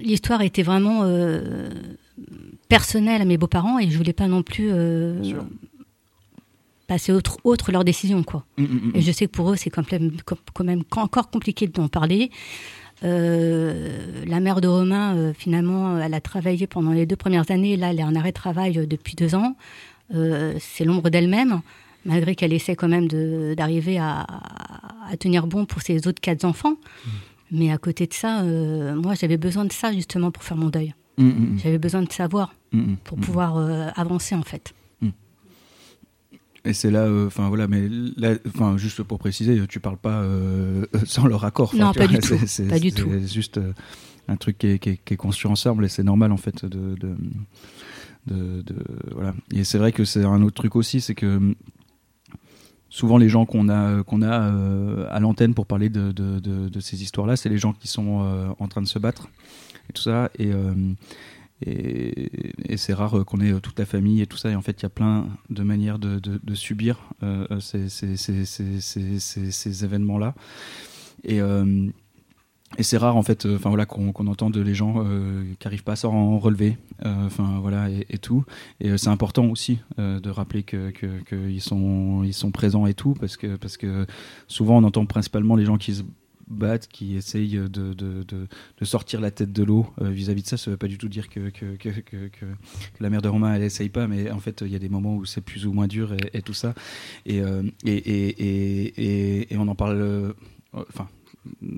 L'histoire était vraiment euh, personnelle à mes beaux-parents et je voulais pas non plus euh, passer autre, autre leur décision, quoi. Mm, mm, mm. Et je sais que pour eux, c'est quand même, quand même encore compliqué d'en parler. Euh, la mère de Romain, finalement, elle a travaillé pendant les deux premières années. Là, elle est en arrêt de travail depuis deux ans. C'est l'ombre d'elle-même, malgré qu'elle essaie quand même d'arriver à, à tenir bon pour ses autres quatre enfants. Mais à côté de ça, euh, moi, j'avais besoin de ça justement pour faire mon deuil. Mm, mm, J'avais besoin de savoir mm, mm, pour mm. pouvoir euh, avancer en fait. Et c'est là, euh, enfin voilà, mais là, enfin juste pour préciser, tu parles pas [laughs] sans leur accord. Non, pas vois, du tout, c'est- c'est- pas du c'est tout. juste euh, un truc qui est, qui est- qui est construit ensemble et c'est normal en fait de, de, de- de- voilà. Et c'est vrai que c'est un autre truc aussi, c'est que souvent les gens qu'on a a euh, à l'antenne pour parler de, de, ces histoires-là, c'est les gens qui sont euh, en train de se battre et tout ça et euh, et, et c'est rare qu'on ait toute la famille et tout ça. Et en fait, il y a plein de manières de, subir ces, ces- événements-là. Et, et c'est rare en fait, euh, enfin voilà, qu'on qu'on entende les gens euh, qui n'arrivent pas à s'en relever, euh, enfin voilà, et, tout. Et c'est important aussi de rappeler que qu'ils sont ils sont présents et tout, parce que parce que souvent on entend principalement les gens qui se battent, qui essayent de, de, de, sortir la tête de l'eau vis-à-vis de ça. Ça veut pas du tout dire que, que, que, la mère de Romain elle essaye pas, mais en fait il y a des moments où c'est plus ou moins dur et, tout ça. Et, euh, et, et, on en parle, enfin.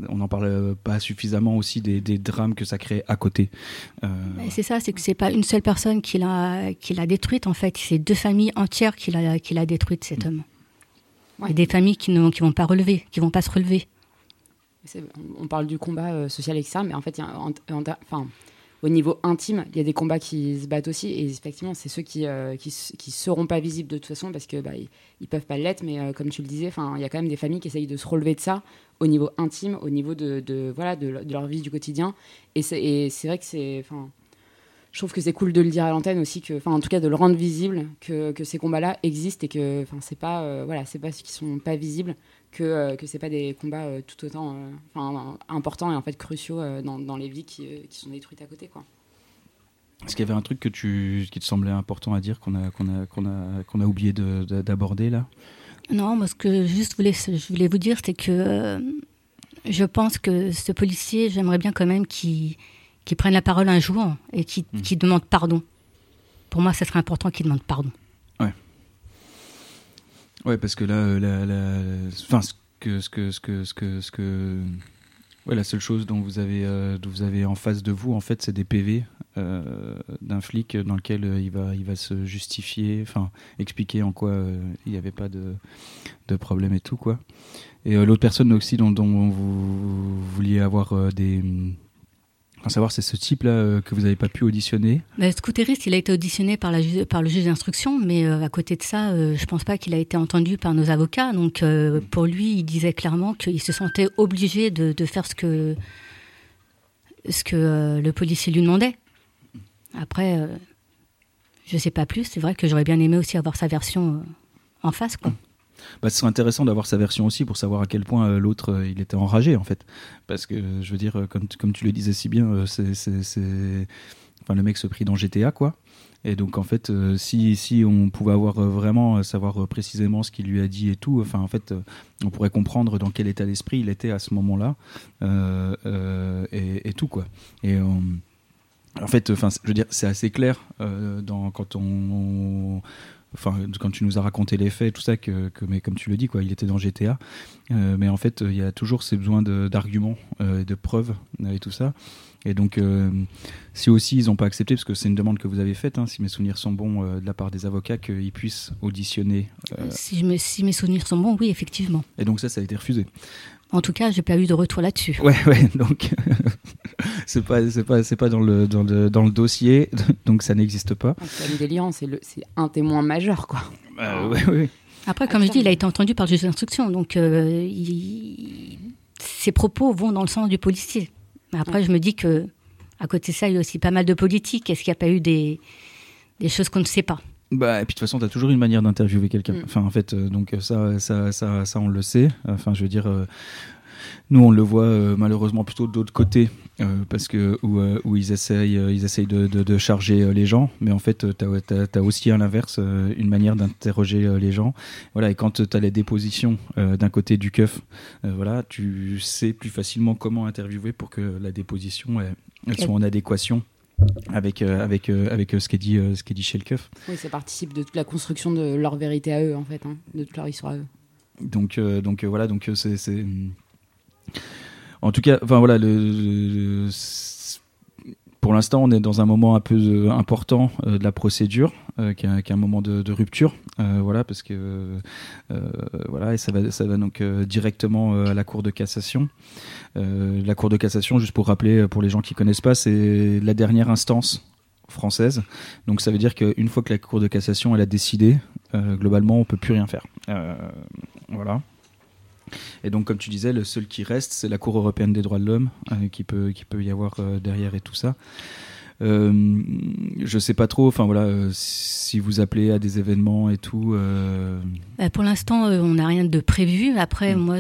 On n'en parle pas suffisamment aussi des, des drames que ça crée à côté. Euh, Et C'est ça, c'est que c'est pas une seule personne qui l'a qui l'a détruite en fait, c'est deux familles entières qui l'a qui l'a détruite cet homme. Ouais. Et des familles qui ne qui vont pas relever, qui vont pas se relever. On parle du combat euh, social, etc. Mais en fait, il y a un- en- en- enfin, au niveau intime, il y a des combats qui se battent aussi. Et effectivement, c'est ceux qui euh, qui, seront pas visibles de toute façon parce que bah, ils, peuvent pas l'être. Mais euh, comme tu le disais, il y a quand même des familles qui essayent de se relever de ça au niveau intime, au niveau de, de, voilà de, leur vie du quotidien. Et c'est vrai que c'est, je trouve que c'est cool de le dire à l'antenne aussi que, en tout cas, de le rendre visible que, que ces combats-là existent et que, enfin, c'est pas, euh, voilà, pas ceux qui sont pas visibles que euh, que c'est pas des combats euh, tout autant euh, enfin, importants et en fait cruciaux euh, dans, dans les vies qui, euh, qui sont détruites à côté quoi. Est-ce qu'il y avait un truc que tu, qui te semblait important à dire qu'on a, qu'on a, qu'on a, qu'on a oublié de- de- d'aborder là? Non, moi ce que juste voulais je voulais vous dire c'est que euh, je pense que ce policier, j'aimerais bien quand même qu'il prenne la parole un jour et qu'il Mm. qu'il demande pardon. Pour moi, ça serait important qu'il demande pardon. Ouais, parce que là, euh, la, la- enfin, ce que, ce que, ce que, ce que, ce que, ouais, la seule chose dont vous avez, euh, dont vous avez en face de vous, en fait, c'est des PV euh, d'un flic dans lequel euh, il va, il va se justifier, enfin, expliquer en quoi euh, il n'y avait pas de, de problème et tout, quoi. Et l'autre personne aussi dont, dont vous vouliez avoir des, enfin, savoir, c'est ce type-là euh, que vous n'avez pas pu auditionner. Mais Scooteriste, il a été auditionné par, le juge d'instruction, mais euh, à côté de ça, euh, je pense pas qu'il a été entendu par nos avocats. Donc pour lui, il disait clairement qu'il se sentait obligé de, faire ce que, ce que le policier lui demandait. Après, je sais pas plus. C'est vrai que j'aurais bien aimé aussi avoir sa version en face. Quoi. Bah, ce serait intéressant d'avoir sa version aussi pour savoir à quel point euh, l'autre euh, il était enragé en fait. Parce que je veux dire, euh, comme, comme tu le disais si bien, c'est, Enfin, le mec se prit dans GTA quoi. Et donc en fait, si, si on pouvait avoir vraiment savoir précisément ce qu'il lui a dit et tout, enfin en fait, on pourrait comprendre dans quel état d'esprit il était à ce moment-là et, et tout quoi. Et en fait, enfin, je veux dire, c'est assez clair dans, quand on, enfin, quand tu nous as raconté les faits, tout ça, que, que, mais comme tu le dis, quoi, il était dans GTA. Euh, mais en fait, il y a toujours ces besoins de- d'arguments, euh, de preuves euh, et tout ça. Et donc, euh, si aussi ils n'ont pas accepté, parce que c'est une demande que vous avez faite, hein, si mes souvenirs sont bons euh, de la part des avocats, qu'ils puissent auditionner. euh, Si, je me- si mes souvenirs sont bons, oui, effectivement. et donc ça, ça a été refusé. En tout cas, j'ai pas eu de retour là-dessus. Ouais, ouais, donc [laughs] c'est pas, c'est pas, c'est pas dans le, dans le, dans le dossier, [laughs] donc ça n'existe pas. Même délirant, c'est le- c'est un témoin majeur, quoi. Euh, ouais, ouais. Après, comme je dis, il a été entendu par le juge d'instruction, donc euh, il- ses propos vont dans le sens du policier. Mais après, je me dis que à côté de ça, il y a aussi pas mal de politique. Est-ce qu'il n'y a pas eu des, des choses qu'on ne sait pas? Bah, et puis de toute façon, tu as toujours une manière d'interviewer quelqu'un. Mm. Enfin, en fait, euh, donc ça, ça, ça, ça, on le sait. Enfin, je veux dire, euh, nous, on le voit euh, malheureusement plutôt de l'autre côté, euh, parce que où, euh, où ils essayent, euh, ils essayent de, de- de charger euh, les gens, mais en fait, tu as, aussi à l'inverse euh, une manière d'interroger euh, les gens. Voilà, et quand tu as les dépositions euh, d'un côté du keuf, euh, voilà, tu sais plus facilement comment interviewer pour que la déposition elle, elle soit en adéquation. Avec, euh, avec, euh, avec euh, ce qui est dit, ce qui est dit chez le keuf. Oui, ça participe de toute la construction de leur vérité à eux, en fait, hein, de toute leur histoire à eux. Donc, donc voilà, donc c'est, En tout cas, enfin voilà, le, pour l'instant, on est dans un moment un peu euh, important euh, de la procédure, euh, qui, est un, moment de, rupture, voilà, parce que voilà, et ça va, ça va donc directement à la Cour de cassation. La Cour de cassation, juste pour rappeler pour les gens qui connaissent pas, c'est la dernière instance française. Donc ça veut dire qu'une fois que la Cour de cassation elle a décidé, globalement, on peut plus rien faire. Voilà. Et donc, comme tu disais, le seul qui reste, c'est la Cour européenne des droits de l'homme, euh, qui, peut, qui peut y avoir euh, derrière et tout ça. Euh, je sais pas trop, enfin voilà, euh, si vous appelez à des événements et tout. euh, Euh, Pour l'instant, on n'a rien de prévu. Après, Mm. moi,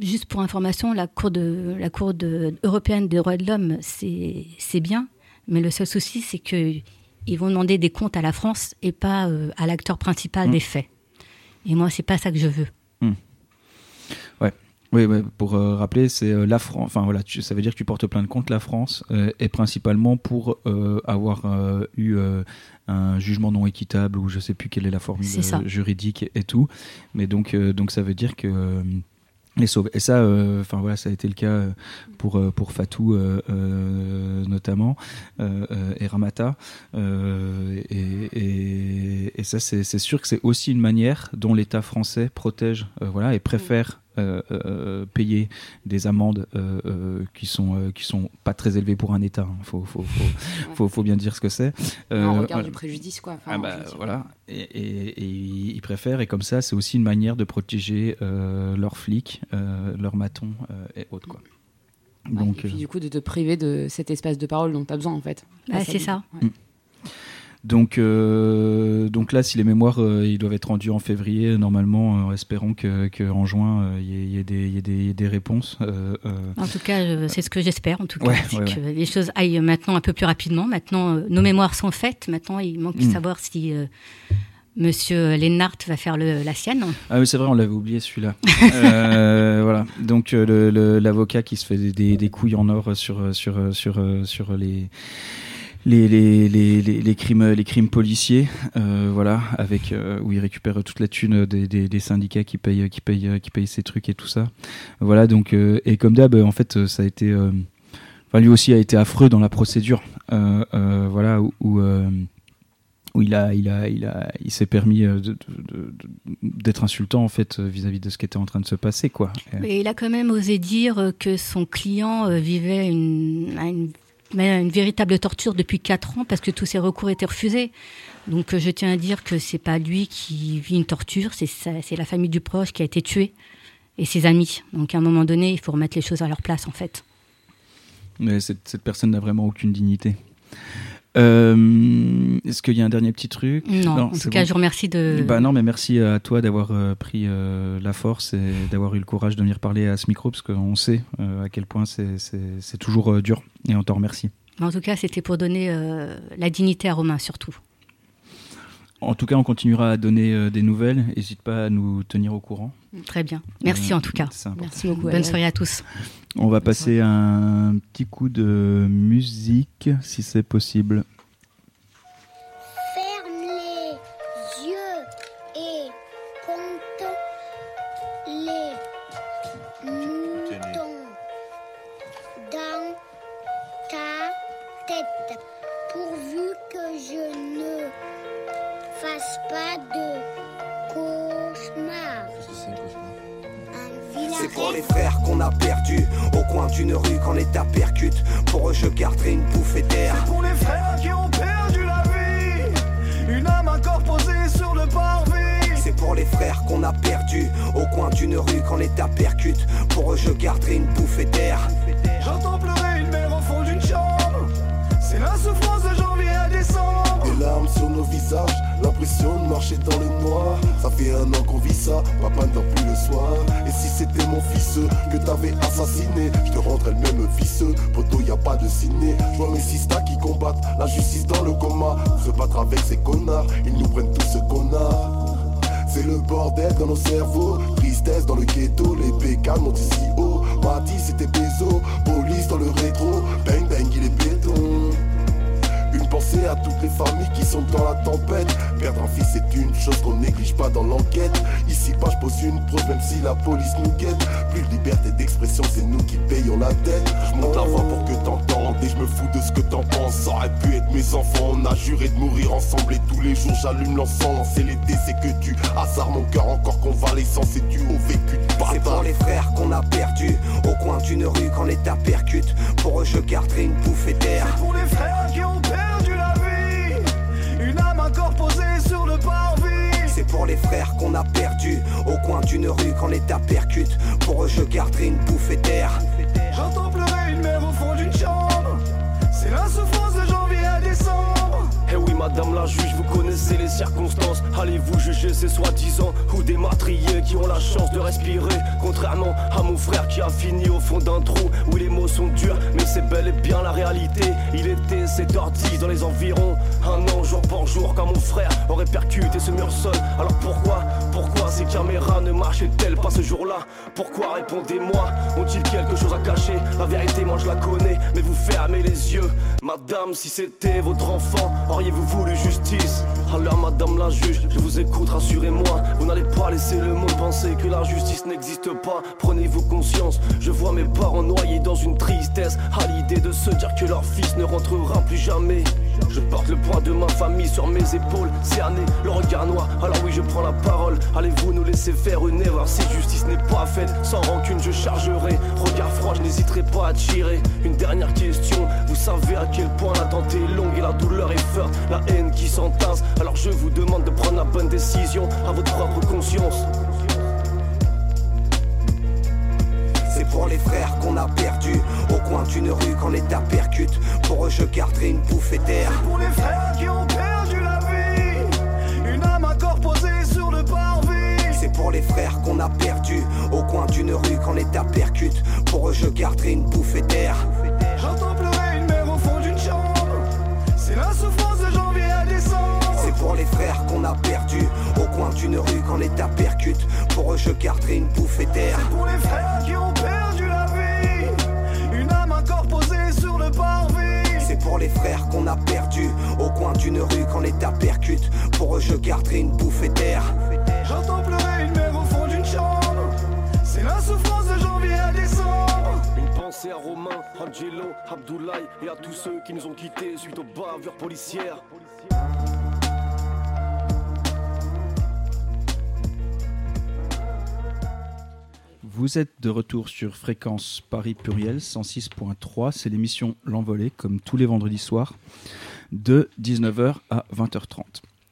juste pour information, la Cour, de, la cour de, européenne des droits de l'homme, c'est c'est bien. Mais le seul souci, c'est qu'ils vont demander des comptes à la France et pas à l'acteur principal Mm. des faits. Et moi, c'est pas ça que je veux. Oui, ouais, pour euh, rappeler, c'est euh, la France. Enfin voilà, tu- ça veut dire que tu portes plainte contre la France euh, et principalement pour avoir eu un jugement non équitable ou je sais plus quelle est la formule juridique et tout. Mais donc, donc ça veut dire que les sauve. Et ça, enfin voilà, ça a été le cas pour pour Fatou notamment et Ramata. Et, et, et ça, c'est sûr que c'est aussi une manière dont l'État français protège, voilà, et préfère. Euh, euh, payer des amendes euh, euh, qui sont euh, qui sont pas très élevées pour un État. hein. Faut, faut, faut, faut, faut bien dire ce que c'est. en Euh, regard voilà. du préjudice, quoi. Enfin, Ah bah, voilà, et, et- et ils préfèrent, et comme ça, c'est aussi une manière de protéger euh, leurs flics, euh, leurs matons euh, et autres. Quoi. Ouais, Donc, et puis euh, du coup, de te priver de cet espace de parole dont tu as besoin, en fait. Bah, c'est ça. Ouais. Donc, euh, donc là, si les mémoires euh, ils doivent être rendus en février, normalement, euh, espérons que, que en juin, il y, ait- y des- y ait réponses. En tout cas, c'est ce que j'espère. En tout cas, Ouais, que les choses aillent maintenant un peu plus rapidement. Maintenant, nos mémoires sont faites. Maintenant, il manque de Mm. savoir si Monsieur Lennart va faire le- la sienne. Ah oui, c'est vrai, on l'avait oublié celui-là. [laughs] Euh, voilà. Donc le- le- l'avocat qui se fait des, des- des couilles en or sur sur sur sur les les, les, les, les, crimes les crimes policiers, euh, voilà, avec euh, où il récupère toute la thune des, des, syndicats qui payent qui payent qui payent ces trucs et tout ça. Voilà. Donc euh, et comme d'hab, en fait, ça a été Enfin, lui aussi a été affreux dans la procédure, voilà, où, où, il a, il a, il a, il s'est permis d'être insultant en fait vis-à-vis de ce qui était en train de se passer, quoi. Mais il a quand même osé dire que son client vivait une, une véritable torture depuis 4 ans parce que tous ses recours étaient refusés. Donc euh, je tiens à dire que c'est pas lui qui vit une torture, c'est la famille du proche qui a été tuée et ses amis. Donc à un moment donné, il faut remettre les choses à leur place en fait. Mais cette personne n'a vraiment aucune dignité. Euh, Est-ce qu'il y a un dernier petit truc Non, en tout cas, bon. je vous remercie de. Bah non, mais merci à toi d'avoir euh, pris euh, la force et d'avoir eu le courage de venir parler à ce micro, parce qu'on sait à quel point c'est- toujours dur, et on t'en remercie. En tout cas, c'était pour donner la dignité à Romain surtout. En tout cas, on continuera à donner euh, des nouvelles. N'hésite pas à nous tenir au courant. Très bien. Merci euh, en tout cas. Merci beaucoup. Bonne soirée à tous. On va passer un petit coup de musique, si c'est possible. Ferme les yeux et compte les pour les frères qu'on a perdus Au coin d'une rue quand l'état percute. Pour eux je garderai une bouffée d'air C'est pour les frères qui ont perdu la vie. Une âme encore posée sur le parvis. C'est pour les frères qu'on a perdus Au coin d'une rue quand l'état percute. Pour eux je garderai une bouffée d'air Sur nos visages, l'impression de marcher dans le noir. Ça fait un an qu'on vit ça, papa ne plus le soir. Et si c'était mon fils que t'avais assassiné, je te rendrais le même fils. Poto, y a pas de ciné. Je vois mes sistas qui combattent la justice dans le coma. Se battre avec ces connards, ils nous prennent tout ce qu'on a. C'est le bordel dans nos cerveaux, tristesse dans le ghetto, les pécales montent ici haut. Mati c'était Bézo, police dans le rétro, bang bang il est béton. Pensée à toutes les familles qui sont dans la tempête. Perdre un fils c'est une chose qu'on néglige pas dans l'enquête. Ici pas je pose une prose même si la police nous guette. Plus de liberté d'expression, c'est nous qui payons la dette. Je monte la voix pour que t'entendes et je me fous de ce que t'en penses. Ça aurait pu être mes enfants, on a juré de mourir ensemble et tous les jours j'allume l'encens. C'est l'été, c'est que tu hasard mon cœur encore convalescent, c'est dû au vécu de C'est pour les frères qu'on a perdus Au coin d'une rue quand l'état percute Pour eux je garderai une bouffée d'air les frères qu'on a perdus Au coin d'une rue quand l'état percute. Pour eux je garderai une bouffée d'air madame la juge, vous connaissez les circonstances. Allez-vous juger ces soi-disant ou des meurtriers qui ont la chance de respirer? Contrairement à mon frère qui a fini au fond d'un trou où les mots sont durs, mais c'est bel et bien la réalité. Il était 7h10 dans les environs, un an jour pour jour, quand mon frère aurait percuté ce mur seul. Alors pourquoi, pourquoi ces caméras ne marchaient-elles pas ce jour-là? Pourquoi répondez-moi Ont-ils quelque chose à cacher? La vérité, moi je la connais, mais vous fermez les yeux. Madame, si c'était votre enfant, auriez-vous justice Alors, madame la juge, je vous écoute, rassurez-moi. Vous n'allez pas laisser le monde penser que la justice n'existe pas. Prenez-vous conscience, je vois mes parents noyés dans une tristesse. À l'idée de se dire que leur fils ne rentrera plus jamais. Je porte le poids de ma famille sur mes épaules, cerné, le regard noir. Alors oui, je prends la parole. Allez-vous nous laisser faire une erreur si justice n'est pas faite Sans rancune, je chargerai. Regard froid, je n'hésiterai pas à tirer. Une dernière question. Vous savez à quel point l'attente est longue et la douleur est forte, la haine qui s'entasse. Alors je vous demande de prendre la bonne décision à votre propre conscience. Pour les frères qu'on a perdus Au coin d'une rue quand l'état percute. Pour eux je garderai une bouffée d'air C'est pour les frères qui ont perdu la vie. Une âme encore posée sur le parvis. C'est pour les frères qu'on a perdus Au coin d'une rue quand l'état percute. Pour eux je garderai une bouffée d'air J'entends pleurer une mère au fond d'une chambre. C'est la souffrance de janvier à décembre. C'est pour les frères qu'on a perdus Au coin d'une rue quand l'état percute. Pour eux je garderai une bouffée d'air C'est pour les frères qui ont parvis. C'est pour les frères qu'on a perdus Au coin d'une rue quand l'état percute. Pour eux je garderai une bouffée d'air J'entends pleurer une mère au fond d'une chambre. C'est la souffrance de janvier à décembre. Une pensée à Romain, Angelo, Abdoulaye et à tous ceux qui nous ont quittés suite aux bavures policières. Vous êtes de retour sur fréquence Paris Pluriel 106.3. C'est l'émission L'Envolée, comme tous les vendredis soirs, de 19h à 20h30.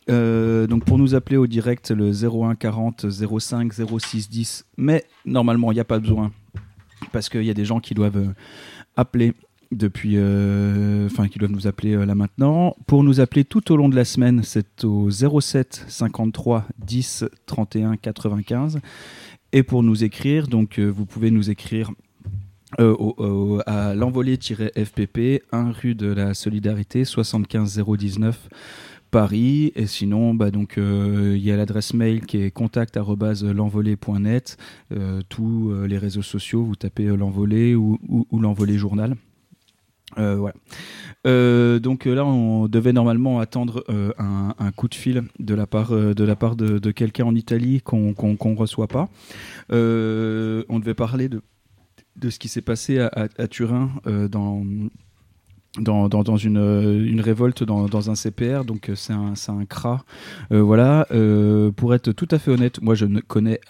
Euh, donc pour nous appeler au direct, le 01 40 05 06 10. Mais normalement, il n'y a pas besoin, parce qu'il y a des gens qui doivent euh, appeler depuis, euh, enfin qui doivent nous appeler euh, là maintenant. Pour nous appeler tout au long de la semaine, c'est au 07 53 10 31 95. Et pour nous écrire, donc euh, vous pouvez nous écrire euh, à l'envolée-fpp, 1 rue de la Solidarité, 75 019 Paris. Et sinon, bah, donc euh, il y a l'adresse mail qui est contact@l'envolée.net. Tous les réseaux sociaux, vous tapez l'envolée ou, ou, ou l'envolée journal. Euh. Euh, donc euh, là, on devait normalement attendre euh, un, coup de fil de la part de la part de, quelqu'un en Italie qu'on qu'on qu'on reçoit pas. On devait parler de de ce qui s'est passé à, Turin dans dans, dans, une, une révolte dans, dans un CPR, donc c'est un, un CRA. Voilà, pour être tout à fait honnête, moi je ne connais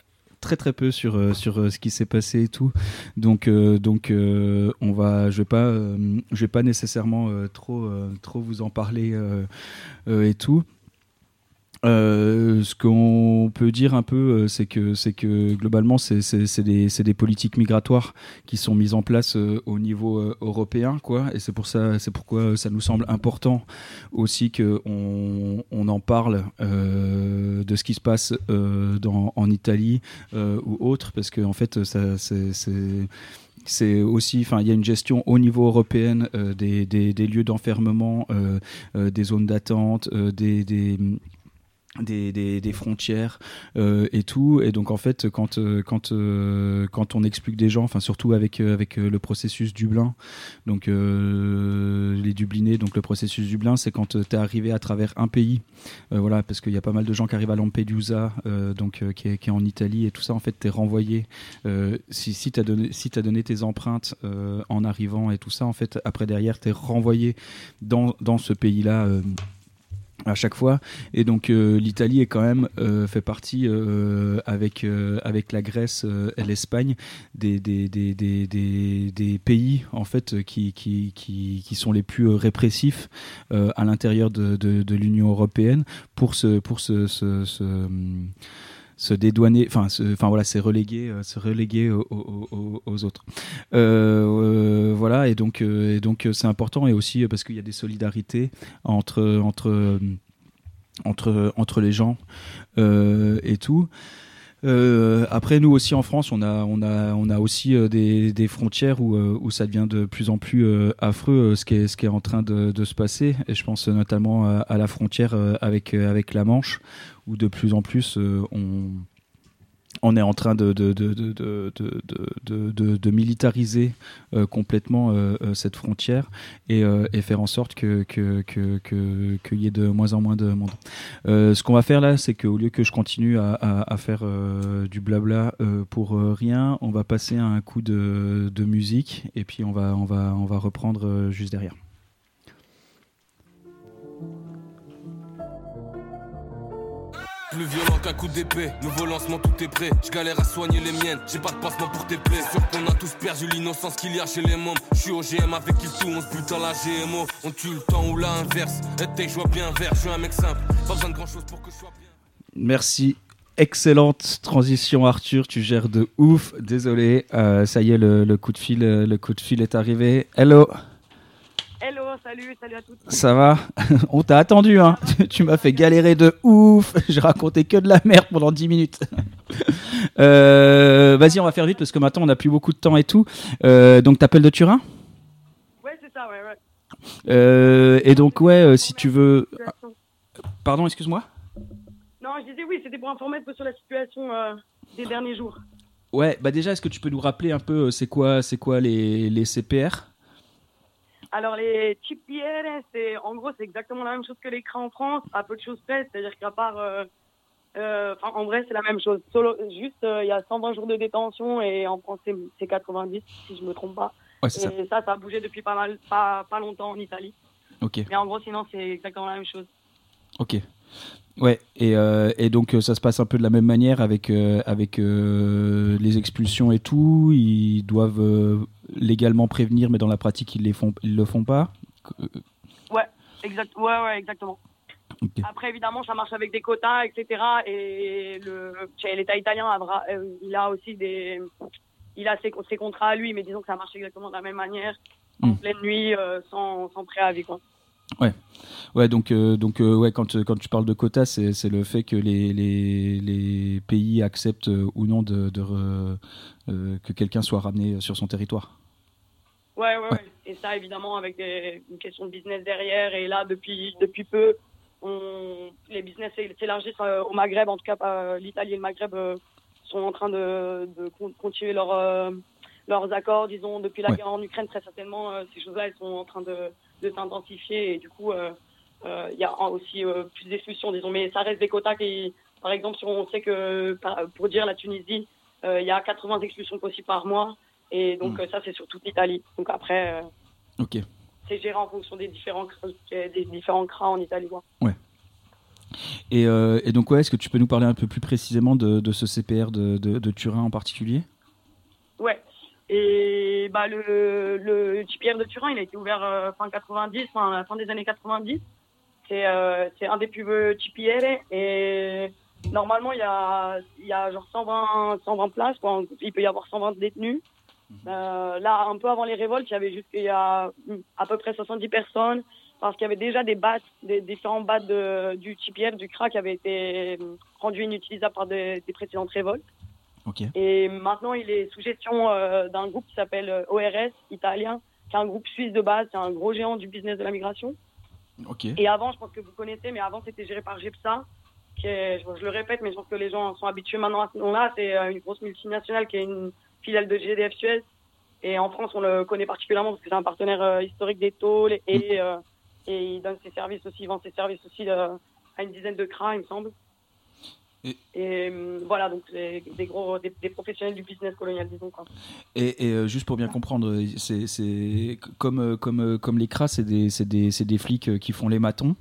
très très peu sur euh, sur euh, ce qui s'est passé et tout. Donc euh, donc on va, je vais pas je vais pas nécessairement trop trop vous en parler et tout. Euh, ce qu'on peut dire un peu, euh, c'est que c'est que globalement, c'est des, des politiques migratoires qui sont mises en place euh, au niveau européen, quoi. Et c'est pour ça, c'est pourquoi ça nous semble important aussi que on, en parle de ce qui se passe dans, en Italie ou autre, parce que en fait, ça, c'est aussi, enfin, il y a une gestion au niveau européen des, lieux d'enfermement, des zones d'attente, des des, frontières euh, et tout. Et donc en fait quand euh, quand euh, quand on explique des gens enfin surtout avec avec le processus Dublin donc les Dublinés donc le processus Dublin c'est quand tu es arrivé à travers un pays voilà parce qu'il y a pas mal de gens qui arrivent à Lampedusa donc qui, est, en Italie et tout ça. En fait tu es renvoyé si si tu as donné si donné tes empreintes en arrivant et tout ça en fait après derrière tu es renvoyé dans dans ce pays là à chaque fois. Et donc euh, l'Italie est quand même euh, fait partie euh, avec euh, avec la Grèce euh, et l'Espagne des des, des, des, des, pays en fait qui qui, qui, qui sont les plus euh, répressifs à l'intérieur de, de, de l'Union européenne pour se pour se, se, se, hum, se dédouaner, enfin, enfin voilà, c'est euh, se reléguer aux, aux- autres. Euh, euh, voilà, et donc, euh, et donc euh, c'est important et aussi euh, parce qu'il y a des solidarités entre entre euh, entre entre les gens euh, et tout. Euh, après, nous aussi en France, on a, on a, on a aussi euh, des, des frontières où, euh, où ça devient de plus en plus euh, affreux ce qui est, ce qui est en train de, de se passer. Et je pense notamment à, la frontière avec, avec la Manche, où de plus en plus on, on est en train de, militariser complètement cette frontière et, euh, et faire en sorte qu'il y ait de moins en moins de monde. Euh, ce qu'on va faire là, c'est qu'au lieu que je continue à, faire euh, du blabla pour rien, on va passer à un coup de, musique et puis on va, reprendre juste derrière. Plus violent qu'un coup d'épée, nouveau lancement tout est prêt. Je galère à soigner les miennes, j'ai pas de pansement pour tes plaies. Sûr qu'on a tous perdu l'innocence qu'il y a chez les mômes. Je suis au GM avec il tout, on se bute dans la GMO. On tue le temps ou l'inverse. Et je vois bien vert, je suis un mec simple. Pas besoin de grand chose pour que je sois bien. Merci. Excellente transition Arthur, tu gères de ouf. Désolé, euh, ça y est, le, le coup de fil, euh, le coup de fil est arrivé. Hello, Hello, salut, salut à toutes. ça va [laughs] On t'a attendu, hein [laughs] Tu m'as fait galérer de ouf. [laughs] J'ai raconté que de la merde pendant 10 minutes. Euh, Vas-y, on va faire vite parce que maintenant on n'a plus beaucoup de temps et tout. Euh, donc t'appelles de Turin? Ouais, c'est ça, ouais, ouais. Euh, Et donc ouais, si tu veux. Pardon, excuse-moi? Non, je disais oui, c'était pour informer un peu sur la situation des derniers jours. Ouais, bah déjà, est-ce que tu peux nous rappeler un peu c'est quoi, c'est quoi les, les CPR Alors, les chips c'est, en gros, c'est exactement la même chose que l'écran en France, à peu de choses près, c'est-à-dire qu'à part. euh, euh, en vrai, c'est la même chose. Solo, juste, euh, il y a 120 jours de détention et en France, c'est- c'est 90, si je me trompe pas. Ouais, c'est ça. et ça. ça, a bougé depuis pas mal, pas, pas longtemps en Italie. Ok. Mais en gros, sinon, c'est exactement la même chose. Ok. Ouais, et, euh, et donc euh, ça se passe un peu de la même manière avec, euh, avec euh, les expulsions et tout. Ils doivent légalement prévenir, mais dans la pratique, ils ne font, ils le font pas. Ouais, exact, ouais, ouais, exactement. Après, évidemment, ça marche avec des quotas, etc. Et l'État italien, a il a aussi des, il a ses, ses contrats à lui, mais disons que ça marche exactement de la même manière, en Mm. pleine nuit, sans, sans préavis, quoi. Ouais, ouais donc, euh, donc euh, ouais, quand, quand tu parles de quotas, c'est le fait que les, les, les pays acceptent euh, ou non de, de re- que quelqu'un soit ramené sur son territoire. Ouais, ouais, ouais. Et ça, évidemment, avec des, une question de business derrière. Et là, depuis, depuis peu, on, les business s'élargissent au Maghreb. En tout cas, l'Italie et le Maghreb sont en train de, de con- continuer leur, leurs accords. Disons, depuis la Ouais. guerre en Ukraine, très certainement, ces choses-là, elles sont en train de, de s'intensifier. Et du coup, euh, euh, il y a aussi euh, plus d'expulsions, disons. Mais ça reste des quotas qui, par exemple, si on sait que, pour dire la Tunisie, il y a 80 expulsions possibles par mois. Et donc, euh, ça, c'est sur toute l'Italie. Donc après, Ok. c'est géré en fonction des différents, des différents crans en Italie. Ouais. Et, euh, et donc, ouais, est-ce que tu peux nous parler un peu plus précisément de, de ce CPR de, de, de Turin en particulier? Ouais. Et bah, le, le TPR de Turin, il a été ouvert euh, fin 90, fin, à la fin des années 90. C'est euh, c'est un des plus vieux TPR et normalement, il y a, il y a genre 120, 120 places. Quoi. Il peut y avoir 120 détenus. Euh, là, un peu avant les révoltes, il y avait juste il y a mm, à peu près 70 personnes parce qu'il y avait déjà des battes, des différents battes de, du TPR, du crack qui avaient été mm, rendus inutilisables par des, des précédentes révoltes. Et maintenant, il est sous gestion euh, d'un groupe qui s'appelle euh, ORS italien, qui est un groupe suisse de base, c'est un gros géant du business de la migration. Et avant, je pense que vous connaissez, mais avant, c'était géré par GEPSA, qui est, je, je le répète, mais je pense que les gens sont habitués maintenant à ce nom-là. C'est euh, une grosse multinationale qui est une filiale de GDF Suez. Et en France, on le connaît particulièrement parce que c'est un partenaire euh, historique des tôles et, euh, et il donne ses services aussi, il vend ses services aussi à une dizaine de CRA, il me semble. Et- Et, euh, voilà, donc des gros, des, des professionnels du business colonial, disons. Quoi. Et, et, euh, juste pour bien comprendre, c'est c'est- comme, euh, comme, euh, comme les cras, c'est des, des, des flics euh, qui font les matons?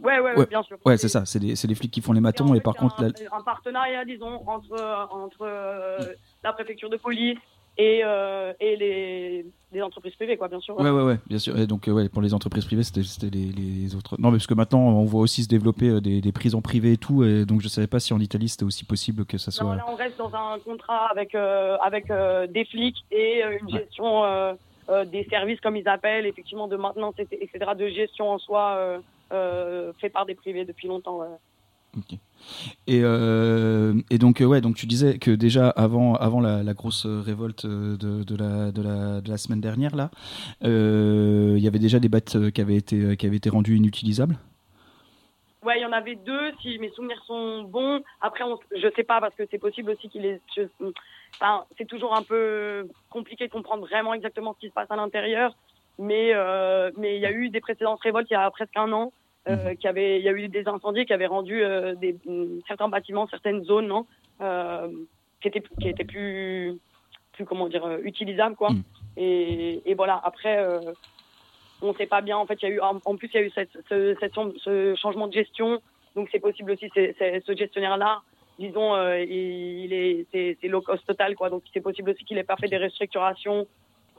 Ouais, ouais, ouais, bien sûr. Ouais, c'est ça, c'est des, des flics qui font les matons, et par contre, un, la- un partenariat, disons, entre, entre euh, la préfecture de police et, euh, et les, les entreprises privées, quoi, bien sûr. Ouais, ouais, ouais, bien sûr. Et donc, euh, ouais, pour les entreprises privées, c'était les, les autres. Non, mais parce que maintenant, on voit aussi se développer euh, des, des prisons privées et tout, et donc je savais pas si en Italie c'était aussi possible que ça soit. Non, là, on reste dans un contrat avec, euh, avec euh, des flics et une gestion des services, comme ils appellent, effectivement, de maintenance, et- etc., de gestion en soi, fait par des privés depuis longtemps. ouais. Et, euh, et donc, euh, ouais, donc tu disais que déjà avant, avant la, grosse euh, révolte de, la, semaine dernière, là, il y avait déjà des battes qui avaient été, qui avaient été rendues inutilisables? Ouais, il y en avait deux, si mes souvenirs sont bons. Après, on, je sais pas, parce que c'est possible aussi qu'il enfin, c'est toujours un peu compliqué de comprendre vraiment exactement ce qui se passe à l'intérieur. Mais mais il y a eu des précédentes révoltes il y a presque un an. Euh, qui avait, il y a eu des incendies qui avaient rendu euh, des, certains bâtiments, certaines zones, non, euh, qui étaient qui étaient plus plus comment dire euh, utilisables quoi. Et, et voilà. Après, euh, on ne sait pas bien. En fait, il y a eu en en plus il y a eu cette, ce, cette ce changement de gestion. Donc c'est possible aussi. C'est c'est- ce gestionnaire-là, disons, euh, il, il est c'est c'est low cost total quoi. Donc c'est possible aussi qu'il ait pas fait des restructurations.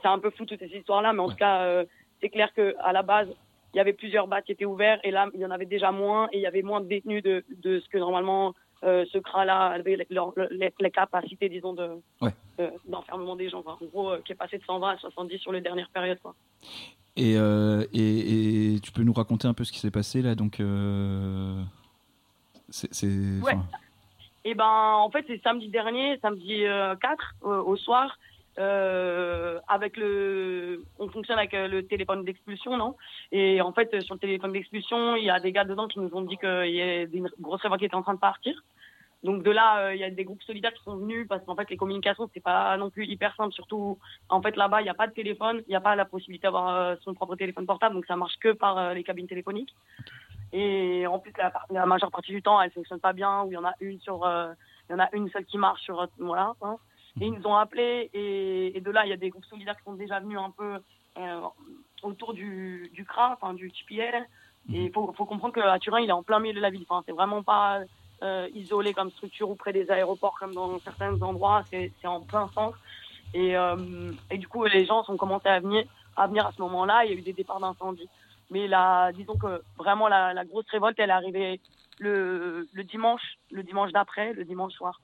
C'est un peu flou toutes ces histoires-là, mais en tout cas, euh, c'est clair que à la base il y avait plusieurs bacs qui étaient ouverts et là il y en avait déjà moins et il y avait moins de détenus de, de ce que normalement euh, ce CRA-là avait les, leur- les, les capacités, disons, de Ouais. d'enfermement des gens. Quoi. En gros, euh, qui est passé de 120 à 70 sur les dernières périodes. Quoi. Et, euh, et, et tu peux nous raconter un peu ce qui s'est passé là? Donc, c'est. c'est- Ouais. Et ben, en fait, c'est samedi dernier, samedi euh, 4 euh, au soir, euh, avec le, on fonctionne avec euh, le téléphone d'expulsion, non? Et en fait, euh, sur le téléphone d'expulsion, il y a des gars dedans qui nous ont dit qu'il y a une grosse révolte qui était en train de partir. Donc de là, euh, il y a des groupes solidaires qui sont venus parce qu'en fait, les communications, c'est pas non plus hyper simple. Surtout, en fait, là-bas, il n'y a pas de téléphone, il n'y a pas la possibilité d'avoir son propre téléphone portable, donc ça marche que par les cabines téléphoniques. Et en plus, la, la majeure partie du temps, elle fonctionne pas bien, ou il y en a une sur, il y en a une seule qui marche sur, voilà. hein. Et ils nous ont appelés, et, et de là, il y a des groupes solidaires qui sont déjà venus un peu euh, autour du, du CRA, enfin du TPL. Et il faut, faut comprendre qu'à Turin, il est en plein milieu de la ville. Enfin, c'est vraiment pas euh, isolé comme structure ou près des aéroports comme dans certains endroits. C'est en plein centre. Et, euh, et du coup, les gens sont commencé à venir, à venir à ce moment-là. Il y a eu des départs d'incendie. Mais là, disons que vraiment la, la grosse révolte, elle est arrivée le, le dimanche, le dimanche d'après, le dimanche soir.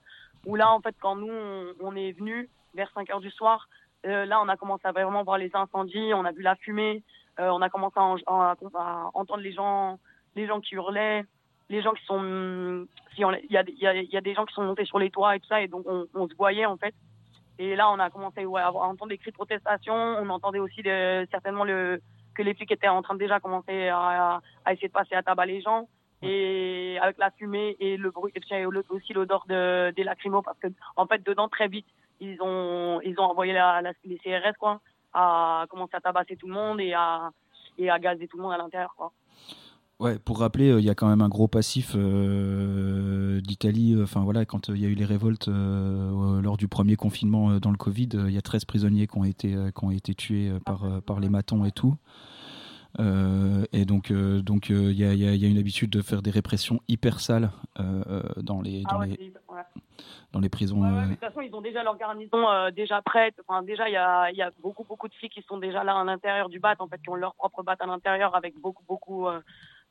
Où là, en fait, quand nous, on, est venus vers 5 heures du soir, euh, là, on a commencé à vraiment voir les incendies, on a vu la fumée, euh, on a commencé à, à- à entendre les gens, les gens qui hurlaient, les gens qui sont, il y a, y, a, y a des gens qui sont montés sur les toits et tout ça, et donc on, on se voyait en fait. Et là, on a commencé ouais, à entendre des cris de protestation. On entendait aussi de- certainement le, que les flics étaient en train de déjà commencer à, à essayer de passer à tabac les gens. Et avec la fumée et le bruit, et aussi l'odeur de, des lacrymos, parce que en fait, dedans, très vite, ils ont, ils ont envoyé la, la- les CRS quoi, à commencer à tabasser tout le monde et à, et à gazer tout le monde à l'intérieur. quoi. Ouais, pour rappeler, euh, il y a quand même un gros passif euh, d'Italie. euh, Enfin voilà, quand il y a eu les révoltes lors du premier confinement dans le Covid, il y a 13 prisonniers qui ont été, qui ont été tués par, par les matons et tout. Euh, et donc, euh, donc euh, il y, a, y a- y a une habitude de faire des répressions hyper sales dans les, Ah dans ouais, les, ouais. dans les prisons. Ouais, ouais, mais de toute façon, ils ont déjà leur garnison euh, déjà prête. Enfin, déjà, il y a, il y a beaucoup, beaucoup de flics qui sont déjà là à l'intérieur du BAT, en fait, qui ont leur propre BAT à l'intérieur avec beaucoup, beaucoup, euh,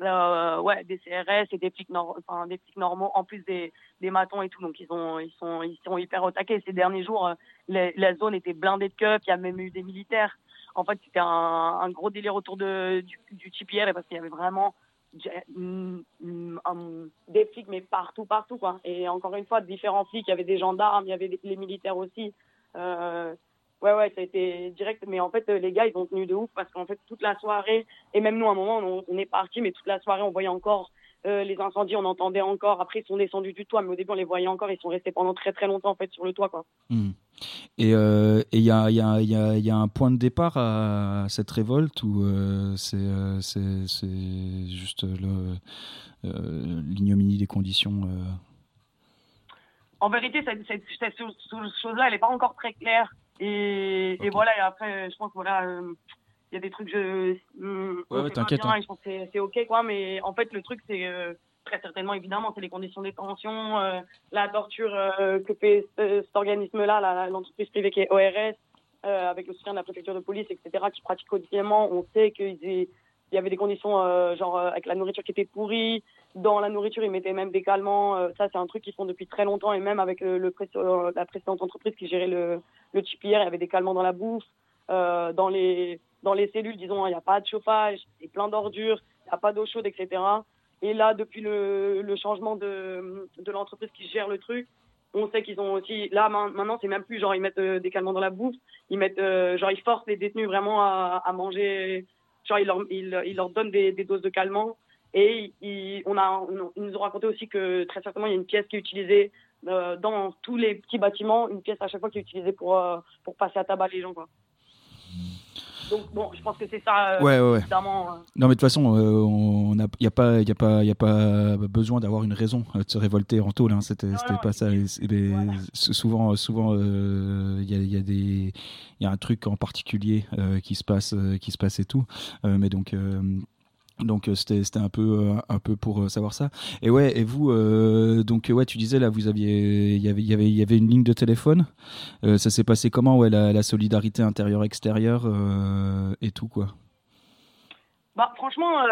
euh, ouais, des CRS et des flics, nor- enfin, des flics normaux, en plus des, des matons et tout. Donc, ils ont, ils sont, ils sont hyper au taquet. Ces derniers jours, les- la zone était blindée de keufs. Il y a même eu des militaires. En fait, c'était un, un gros délire autour de, du, du parce qu'il y avait vraiment mm, mm, des flics, mais partout, partout, quoi. Et encore une fois, différents flics, il y avait des gendarmes, il y avait des- les militaires aussi. Euh, ouais, ouais, ça a été direct. Mais en fait, euh, les gars, ils ont tenu de ouf parce qu'en fait, toute la soirée, et même nous, à un moment, on est parti, mais toute la soirée, on voyait encore euh, les incendies, on entendait encore. Après, ils sont descendus du toit, mais au début, on les voyait encore. Ils sont restés pendant très, très longtemps, en fait, sur le toit, quoi. hmm. Et euh, et il y, a, il y, a, il y, a, il y a un point de départ à cette révolte ou euh, c'est euh, c'est c'est juste euh, l'ignominie des conditions euh, en vérité, cette, cette, cette chose- chose- chose-là, elle n'est pas encore très claire. Et, et voilà, et après, je pense que voilà, euh, il y a des trucs, je. on Ouais, t'inquiète, hein. que c'est- OK, quoi. Mais en fait, le truc, c'est euh, très certainement, évidemment, c'est les conditions de détention, euh, la torture euh, que fait ce- cet organisme-là, l'entreprise privée qui est ORS, euh, avec le soutien de la préfecture de police, etc., qui pratique quotidiennement. On sait qu'il y avait des conditions, euh, genre, euh, avec la nourriture qui était pourrie. Dans la nourriture, ils mettaient même des calmants. Euh, ça, c'est un truc qu'ils font depuis très longtemps. Et même avec euh, le, pré- euh, la précédente entreprise qui gérait le, le TPR, il y avait des calmants dans la bouffe. Euh, dans, les, dans les cellules, disons, il n'y a pas de chauffage, c'est plein d'ordures, il n'y a pas d'eau chaude, etc. Et là, depuis le, changement de, l'entreprise qui gère le truc, on sait qu'ils ont aussi. Là, ma- maintenant, c'est même plus genre ils mettent euh, des calmants dans la bouffe, ils mettent, euh, genre ils forcent les détenus vraiment à, manger. Genre ils leur, donnent des, doses de calmants. Et ils, on a, ils nous ont raconté aussi que très certainement il y a une pièce qui est utilisée euh, dans tous les petits bâtiments, une pièce à chaque fois qui est utilisée pour pour passer à tabac les gens quoi. Donc bon, je pense que c'est ça. euh, Ouais, ouais, ouais. évidemment, euh, Non, mais de toute façon, euh, on a- il n'y a, pas- il y a, pas- il y a pas besoin d'avoir une raison euh, de se révolter en tôle. Hein. C'était pas ça. Et c'est- mais s- Souvent, souvent, euh, il y, a, il y, a des- il y a un truc en particulier qui se passe, qui se passe et tout. Mais donc. Donc euh, c'était un peu euh, un peu pour euh, savoir ça et ouais et vous donc ouais tu disais là vous aviez il y avait il y avait une ligne de téléphone ça s'est passé comment ouais la, solidarité intérieure extérieure et tout quoi? Bah, franchement,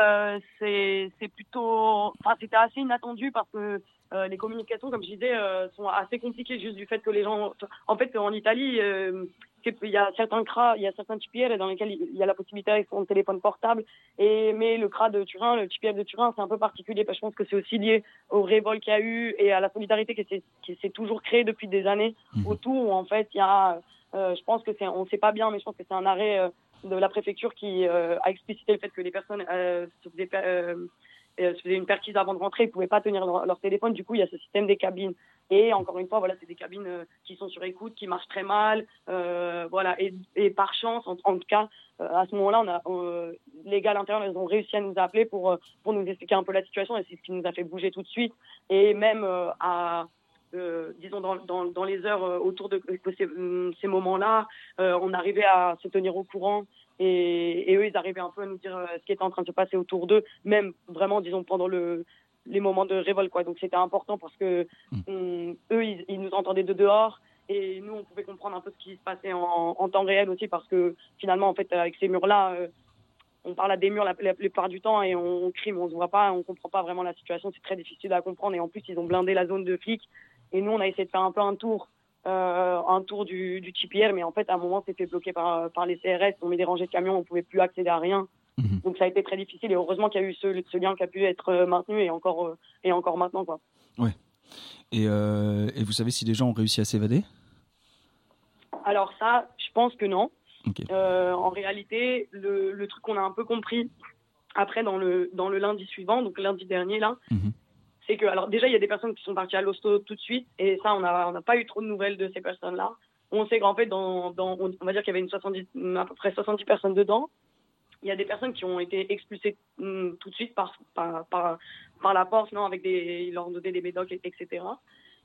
c'est plutôt. Enfin, c'était assez inattendu parce que les communications, comme je disais, sont assez compliquées juste du fait que les gens. En fait, en Italie, il y a certains CRA, il y a certains TPR dans lesquels il y a la possibilité avec son téléphone portable. Et, mais le CRA de Turin, le TPR de Turin, c'est un peu particulier parce que je pense que c'est aussi lié aux révoltes qu'il y a eu et à la solidarité qui s'est- qui s'est toujours créée depuis des années autour où en fait il y a. euh, je pense que c'est. On ne sait pas bien, mais je pense que c'est un arrêt. euh, de la préfecture qui euh, a explicité le fait que les personnes euh, se, faisaient, euh, se faisaient une perquise avant de rentrer, ils ne pouvaient pas tenir leur, téléphone. Du coup, il y a ce système des cabines. Et encore une fois, voilà, c'est des cabines euh, qui sont sur écoute, qui marchent très mal. euh, voilà. Et, par chance, en, tout cas, euh, à ce moment-là, les gars à l'intérieur, ils ont réussi à nous appeler pour, pour nous expliquer un peu la situation. Et c'est ce qui nous a fait bouger tout de suite. Et même à disons dans, dans, les heures autour de, ces, moments-là, on arrivait à se tenir au courant et, et eux, ils arrivaient un peu à nous dire euh, ce qui était en train de se passer autour d'eux, même vraiment, disons, pendant le, les moments de révolte. Quoi. Donc c'était important parce que on- eux, ils, ils nous entendaient de dehors et nous, on pouvait comprendre un peu ce qui se passait en, en temps réel aussi parce que finalement, en fait, avec ces murs-là, euh, on parle à des murs la, la plupart du temps et on, on crie, mais on se voit pas, on comprend pas vraiment la situation. C'est très difficile à comprendre et en plus, ils ont blindé la zone de flics et nous, on a essayé de faire un peu un tour. Euh, un tour du, du TPR, mais en fait, à un moment, c'était bloqué par, par les CRS. On met des rangées de camions, on pouvait plus accéder à rien. Donc, ça a été très difficile. Et heureusement qu'il y a eu ce, ce lien qui a pu être euh, maintenu et encore, euh, et encore maintenant, quoi. ouais et, euh, et vous savez si des gens ont réussi à s'évader? Alors ça, je pense que non. Euh, en réalité, le, le truc qu'on a un peu compris après dans le, dans le lundi suivant, donc lundi dernier là, c'est que alors déjà il y a des personnes qui sont parties à l'hosto tout de suite et ça on n'a pas eu trop de nouvelles de ces personnes-là. On sait qu'en fait dans, on va dire qu'il y avait une 70 à peu près 70 personnes dedans. Il y a des personnes qui ont été expulsées hum, tout de suite par, par, par, la porte, non, avec des, ils leur donnaient des médocs, et- etc.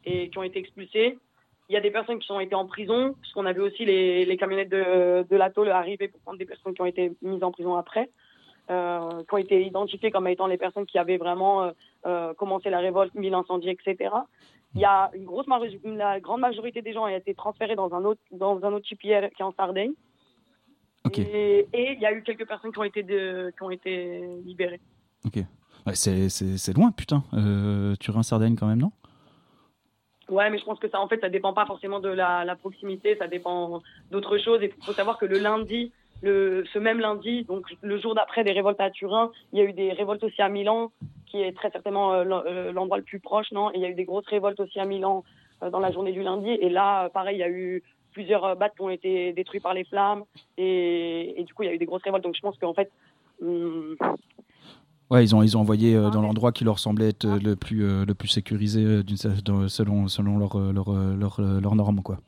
Et qui ont été expulsées. Il y a des personnes qui ont été en prison, parce qu'on a vu aussi les, camionnettes de, de la tôle arriver pour prendre des personnes qui ont été mises en prison après. euh, qui ont été identifiées comme étant les personnes qui avaient vraiment euh, euh, commencé la révolte, mis l'incendie, etc. Il y a une grosse la grande majorité des gens a été transférés dans un autre dans un autre qui est en Sardaigne. Et et il y a eu quelques personnes qui ont été de, qui ont été libérées. Ok. Ouais, c'est- c'est c'est loin, putain. Euh, Turin-Sardaigne quand même, non? Ouais, mais je pense que ça, en fait, ça dépend pas forcément de la, la proximité, ça dépend d'autres choses. Et il faut savoir que le lundi, le, ce même lundi, donc le jour d'après des révoltes à Turin, il y a eu des révoltes aussi à Milan, qui est très certainement euh, euh, l'endroit le plus proche, non? Et il y a eu des grosses révoltes aussi à Milan euh, dans la journée du lundi. Et là, pareil, il y a eu plusieurs battes qui ont été détruits par les flammes. Et, et du coup, il y a eu des grosses révoltes. Donc je pense qu'en fait, hum, Ouais, ils ont, ils ont envoyé euh, dans l'endroit qui leur semblait être euh, le plus, euh, le plus sécurisé selon, selon leurs leur, leur, leur, leur normes, quoi.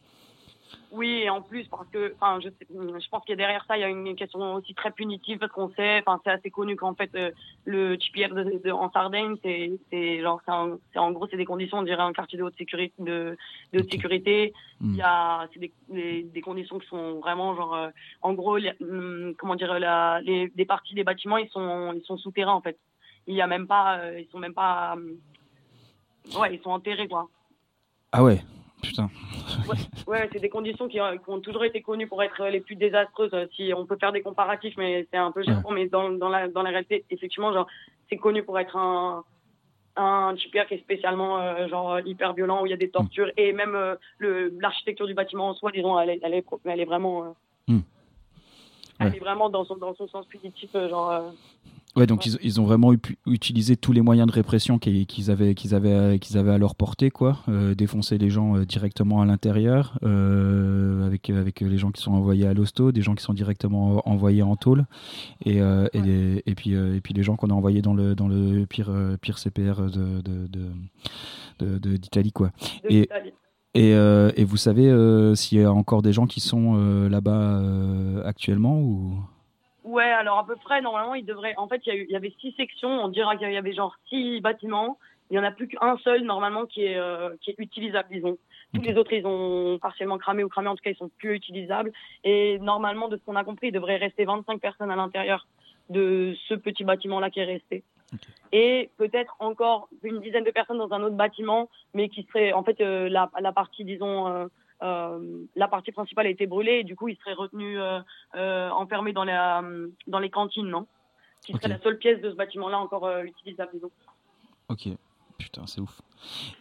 Oui, et en plus, parce que, enfin, je, je pense qu'il y a derrière ça, il y a une question aussi très punitive, parce qu'on sait, enfin, c'est assez connu qu'en fait, euh, le TPR de, de- en Sardaigne, c'est, c'est genre, c'est, en gros, c'est des conditions, on dirait un quartier de haute sécurité, de, de haute sécurité. Il y a, c'est des, des, des conditions qui sont vraiment, genre, euh, en gros, les- hum, comment dire, la, les, des parties des bâtiments, ils sont, ils sont souterrains, en fait. Il y a même pas, euh, ils sont même pas, ouais, ils sont enterrés, quoi. Ah ouais, putain. Ouais, ouais, c'est des conditions qui, euh, qui ont toujours été connues pour être les plus désastreuses. euh, Si on peut faire des comparatifs, mais c'est un peu gênant. Mais dans, dans, la, dans la réalité, effectivement, genre, c'est connu pour être un un qui est spécialement euh, genre hyper violent où il y a des tortures et même euh, le l'architecture du bâtiment en soi disons elle est elle est, pro- elle est vraiment euh, Ouais. est vraiment dans son dans son sens punitif euh, genre euh, Ouais, donc Ils, ils ont vraiment eu utilisé tous les moyens de répression qu'ils avaient, qu'ils avaient, qu'ils avaient à leur portée, quoi. Euh, défoncer les gens euh, directement à l'intérieur, euh, avec, avec les gens qui sont envoyés à l'hosto, des gens qui sont directement envoyés en tôle, et, euh, et, les- et, puis, euh, et puis les gens qu'on a envoyés dans le, dans le pire, euh, pire CPR de, de, de- de- d'Italie, quoi. Et. Et, euh, et vous savez euh, s'il y a encore des gens qui sont euh, là-bas actuellement ou... Ouais, alors à peu près, normalement, il devrait. En fait, il y, avait six sections. On dirait qu'il y avait genre six bâtiments. Il n'y en a plus qu'un seul, normalement, qui est, qui est utilisable, disons. Tous les autres, ils ont partiellement cramé ou cramé. En tout cas, ils sont plus utilisables. Et normalement, de ce qu'on a compris, il devrait rester 25 personnes à l'intérieur de ce petit bâtiment-là qui est resté. Et peut-être encore une dizaine de personnes dans un autre bâtiment, mais qui serait, en fait, euh, la, la partie, disons, euh, euh, la partie principale a été brûlée et du coup, ils seraient retenus enfermés dans, la, dans les cantines, non? Qui serait la seule pièce de ce bâtiment-là encore utilisable, disons. Ok. Putain, c'est ouf.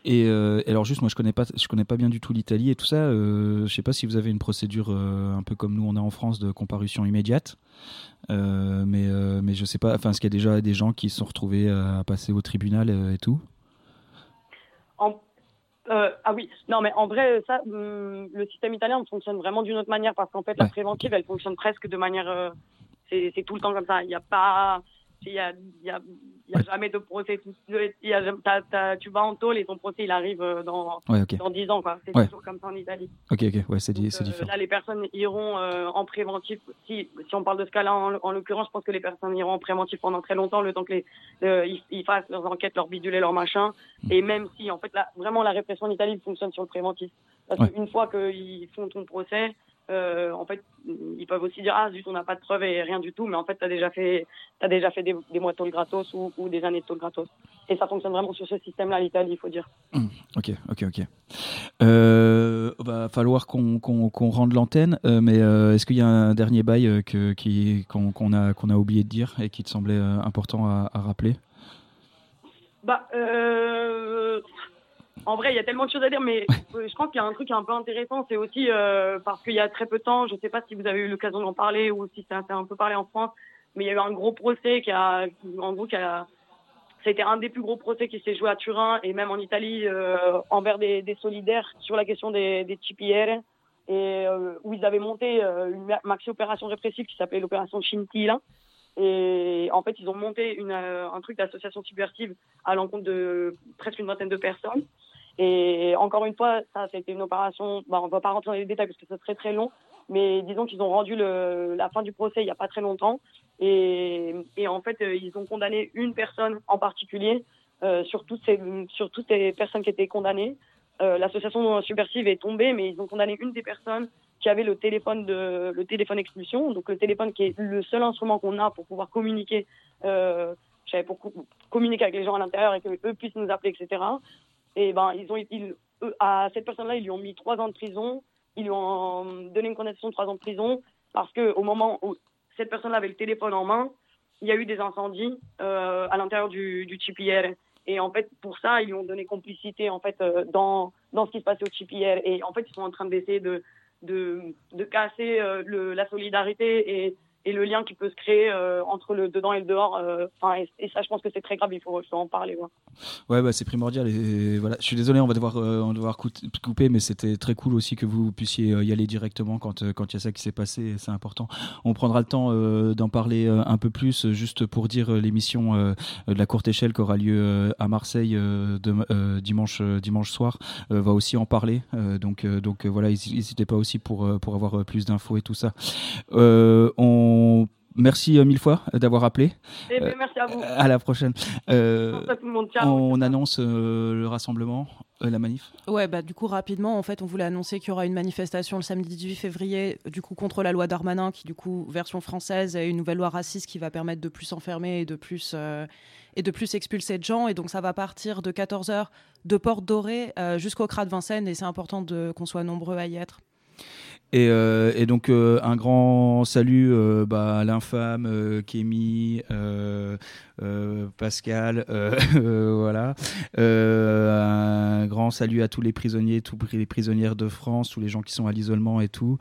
Et, euh, et alors juste, moi, je connais pas, je connais pas bien du tout l'Italie et tout ça. Euh, je sais pas si vous avez une procédure euh, un peu comme nous on a en France de comparution immédiate. Euh, mais mais je sais pas. Enfin, est-ce qu'il y a déjà des gens qui se sont retrouvés à passer au tribunal et tout? En- ah oui, non mais en vrai, ça, hum, le système italien fonctionne vraiment d'une autre manière parce qu'en fait, la préventive, elle fonctionne presque de manière, c'est tout le temps comme ça. Il n'y a pas, il y a, il y a, il y a jamais de procès. tout- y a- tu vas en tôle et ton procès il arrive euh, dans Ouais, dans 10 ans quoi. C'est Ouais. toujours comme ça en Italie. Ok, ok. Ouais, c'est Euh, différent. là, les personnes iront euh, en préventif. Si, si on parle de ce cas-là, en, en l'occurrence, je pense que les personnes iront en préventif pendant très longtemps, le temps que les, euh, ils, ils fassent leurs enquêtes, leurs bidules et leurs machins. Et même si, en fait, là, vraiment, la répression en Italie fonctionne sur le préventif. Parce qu'une fois qu'ils font ton procès, euh, en fait, ils peuvent aussi dire ah zut, on n'a pas de preuves et rien du tout, mais en fait, t'as déjà fait, t'as déjà fait des, des mois de tôle gratos ou, ou des années de tôle gratos. Et ça fonctionne vraiment sur ce système-là, l'Italie, il faut dire. Ok, ok, ok. Euh, va falloir qu'on qu'on rende l'antenne, euh, mais euh, est-ce qu'il y a un dernier bail que qu'on a qu'on a oublié de dire et qui te semblait important à, à rappeler? Bah, en vrai, il y a tellement de choses à dire, mais [laughs] je pense qu'il y a un truc un peu intéressant, c'est aussi euh, parce qu'il y a très peu de temps, je sais pas si vous avez eu l'occasion d'en parler ou si ça s'est un peu parlé en France, mais il y a eu un gros procès qui a, en gros, qui a, c'était un des plus gros procès qui s'est joué à Turin et même en Italie euh, envers des, des solidaires sur la question des, des et euh, où ils avaient monté euh, une ma- maxi opération répressive qui s'appelait l'opération Scintilla. Et en fait, ils ont monté une, euh, un truc d'association subversive à l'encontre de presque une vingtaine de personnes. Et encore une fois, ça, c'était une opération. Bah, on va pas rentrer dans les détails parce que ça serait très long. Mais disons qu'ils ont rendu le, la fin du procès il y a pas très longtemps. Et, et en fait, euh, ils ont condamné une personne en particulier euh, sur toutes ces sur toutes personnes qui étaient condamnées. Euh, L'association subversive est tombée, mais ils ont condamné une des personnes qui avait le téléphone de le téléphone expulsion, donc le téléphone qui est le seul instrument qu'on a pour pouvoir communiquer, euh, pour co- communiquer avec les gens à l'intérieur et que eux puissent nous appeler, etc. Et ben ils ont ils, à cette personne-là ils lui ont mis trois ans de prison, ils lui ont donné une condamnation de trois ans de prison parce que au moment où cette personne-là avait le téléphone en main, il y a eu des incendies euh, à l'intérieur du, du TPR. Et en fait, pour ça, ils lui ont donné complicité en fait euh, dans dans ce qui se passait au TPR. Et en fait, ils sont en train d'essayer de de, de casser euh, le, la solidarité et, et le lien qui peut se créer euh, entre le dedans et le dehors. euh, et, ça, je pense que c'est très grave. Il faut, faut en parler. ouais. Ouais, bah, c'est primordial. Voilà, je suis désolé, on va devoir, euh, on va devoir couper, mais c'était très cool aussi que vous puissiez euh, y aller directement quand il y a ça qui s'est passé. C'est important. On prendra le temps d'en parler un peu plus, juste pour dire l'émission de la courte échelle qui aura lieu à Marseille dimanche dimanche soir va aussi en parler. Donc donc voilà, n'hésitez pas aussi pour pour avoir plus d'infos et tout ça. Euh, on Merci euh, mille fois d'avoir appelé. Eh ben, Euh, merci à vous. à la prochaine. Euh, Merci à tout le monde. Ciao. on annonce euh, le rassemblement, euh, la manif. Ouais, bah du coup rapidement, en fait, on voulait annoncer qu'il y aura une manifestation le samedi 18 février, du coup contre la loi Darmanin, qui du coup version française est une nouvelle loi raciste qui va permettre de plus enfermer et de plus euh, et de plus expulser de gens. Et donc ça va partir de 14 h de Porte Dorée euh, jusqu'au Crat de Vincennes, et c'est important de qu'on soit nombreux à y être. Et, euh, et donc euh, un grand salut euh, bah, à l'infâme Kémy, Pascal, [laughs] voilà. Un grand salut à tous les prisonniers, tous les prisonnières de France, tous les gens qui sont à l'isolement et tout.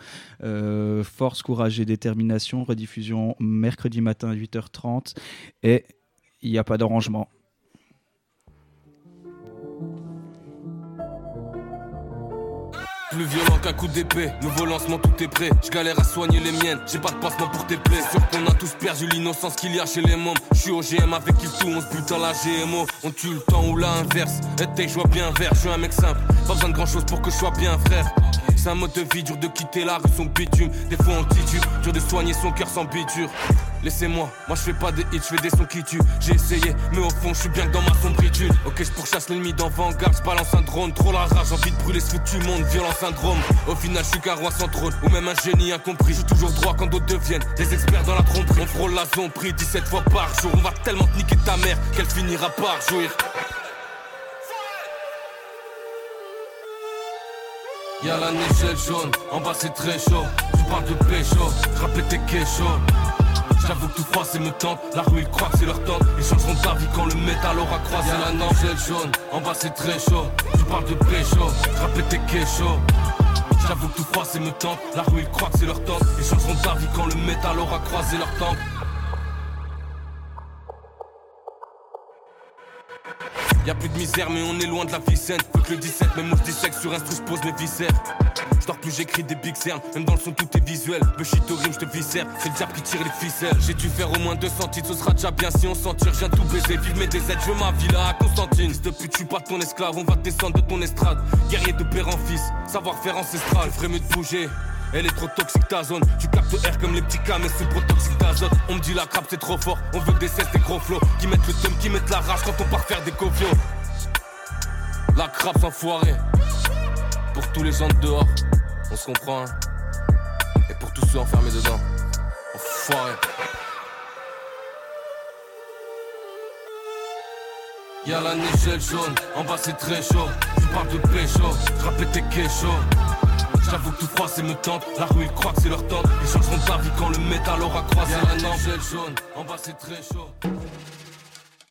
Force, courage et détermination. Rediffusion mercredi matin à 8h30 et il n'y a pas d'arrangement. Plus violent qu'un coup d'épée, nouveau lancement tout est prêt. Je galère à soigner les miennes, j'ai pas de pansement pour tes plaies. Sûr qu'on a tous perdu l'innocence qu'il y a chez les mômes. Je suis au GM avec il tout, on se bute la GMO. On tue le temps ou l'inverse. Été, je vois bien vert, je suis un mec simple. Pas besoin de grand chose pour que je sois bien frère. C'est un mode de vie dur de quitter la rue, son bitume. Des fois on titube, dur de soigner son cœur sans biture. Laissez-moi, moi je fais pas des hits, je fais des sons qui tuent. J'ai essayé, mais au fond je suis bien que dans ma sombritude. Ok, je pourchasse l'ennemi dans Vanguard, je balance un drone. Trop la rage, envie de brûler ce foutu monde, violent syndrome. Au final, je suis qu'un roi sans trône, ou même un génie incompris. Je toujours droit quand d'autres deviennent des experts dans la tromperie. On frôle la zone, pris 17 fois par jour. On va tellement te niquer ta mère qu'elle finira par jouir. Y'a la échelle jaune, en bas c'est très chaud. Tu parles de pécho, je tes kéchos. J'avoue que tout froid c'est me tente, la rue ils croient que c'est leur tente. Ils changeront d'avis quand le métal aura croisé la nangelle jaune. En bas c'est très chaud, tu parles de pécho, rappelle tes kéchos. J'avoue que tout froid c'est me tente, la rue ils croient que c'est leur tente. Ils changeront d'avis quand le métal aura croisé leur tente. Y'a plus de misère, mais on est loin de la vie saine. Faut que le 17, même moi je dissèque sur un je pose mes viscères. Je plus, j'écris des big cernes. Même dans le son, tout est visuel. Bushito rime, je te viscère. C'est le diable qui tire les ficelles. J'ai dû faire au moins 200 titres, ce sera déjà bien si on s'en tire. De tout baiser, vive mes aides, je veux ma villa à Constantine. Fils de pute, je suis pas ton esclave, on va descendre de ton estrade. Guerrier de père en fils, savoir-faire ancestral. Ferait mieux de bouger. Elle est trop toxique ta zone, tu captes air comme les petits cas mais c'est protoxique d'azote. On me dit la crabe c'est trop fort, on veut que des cesses des gros flots. Qui mettent le thème, qui mettent la rage quand on part faire des covios La crabe s'enfoirée. Pour tous les gens de dehors, on se comprend hein. Et pour tous ceux enfermés dedans, enfoiré Y'a la nigelle jaune, en bas c'est très chaud. Tu parles de pécho, je rappelle tes kéchos J'avoue que tout froid c'est me tente, la rue ils croient que c'est leur tente Ils changeront d'avis quand le métal aura croisé nangelle jaune, en bas c'est très chaud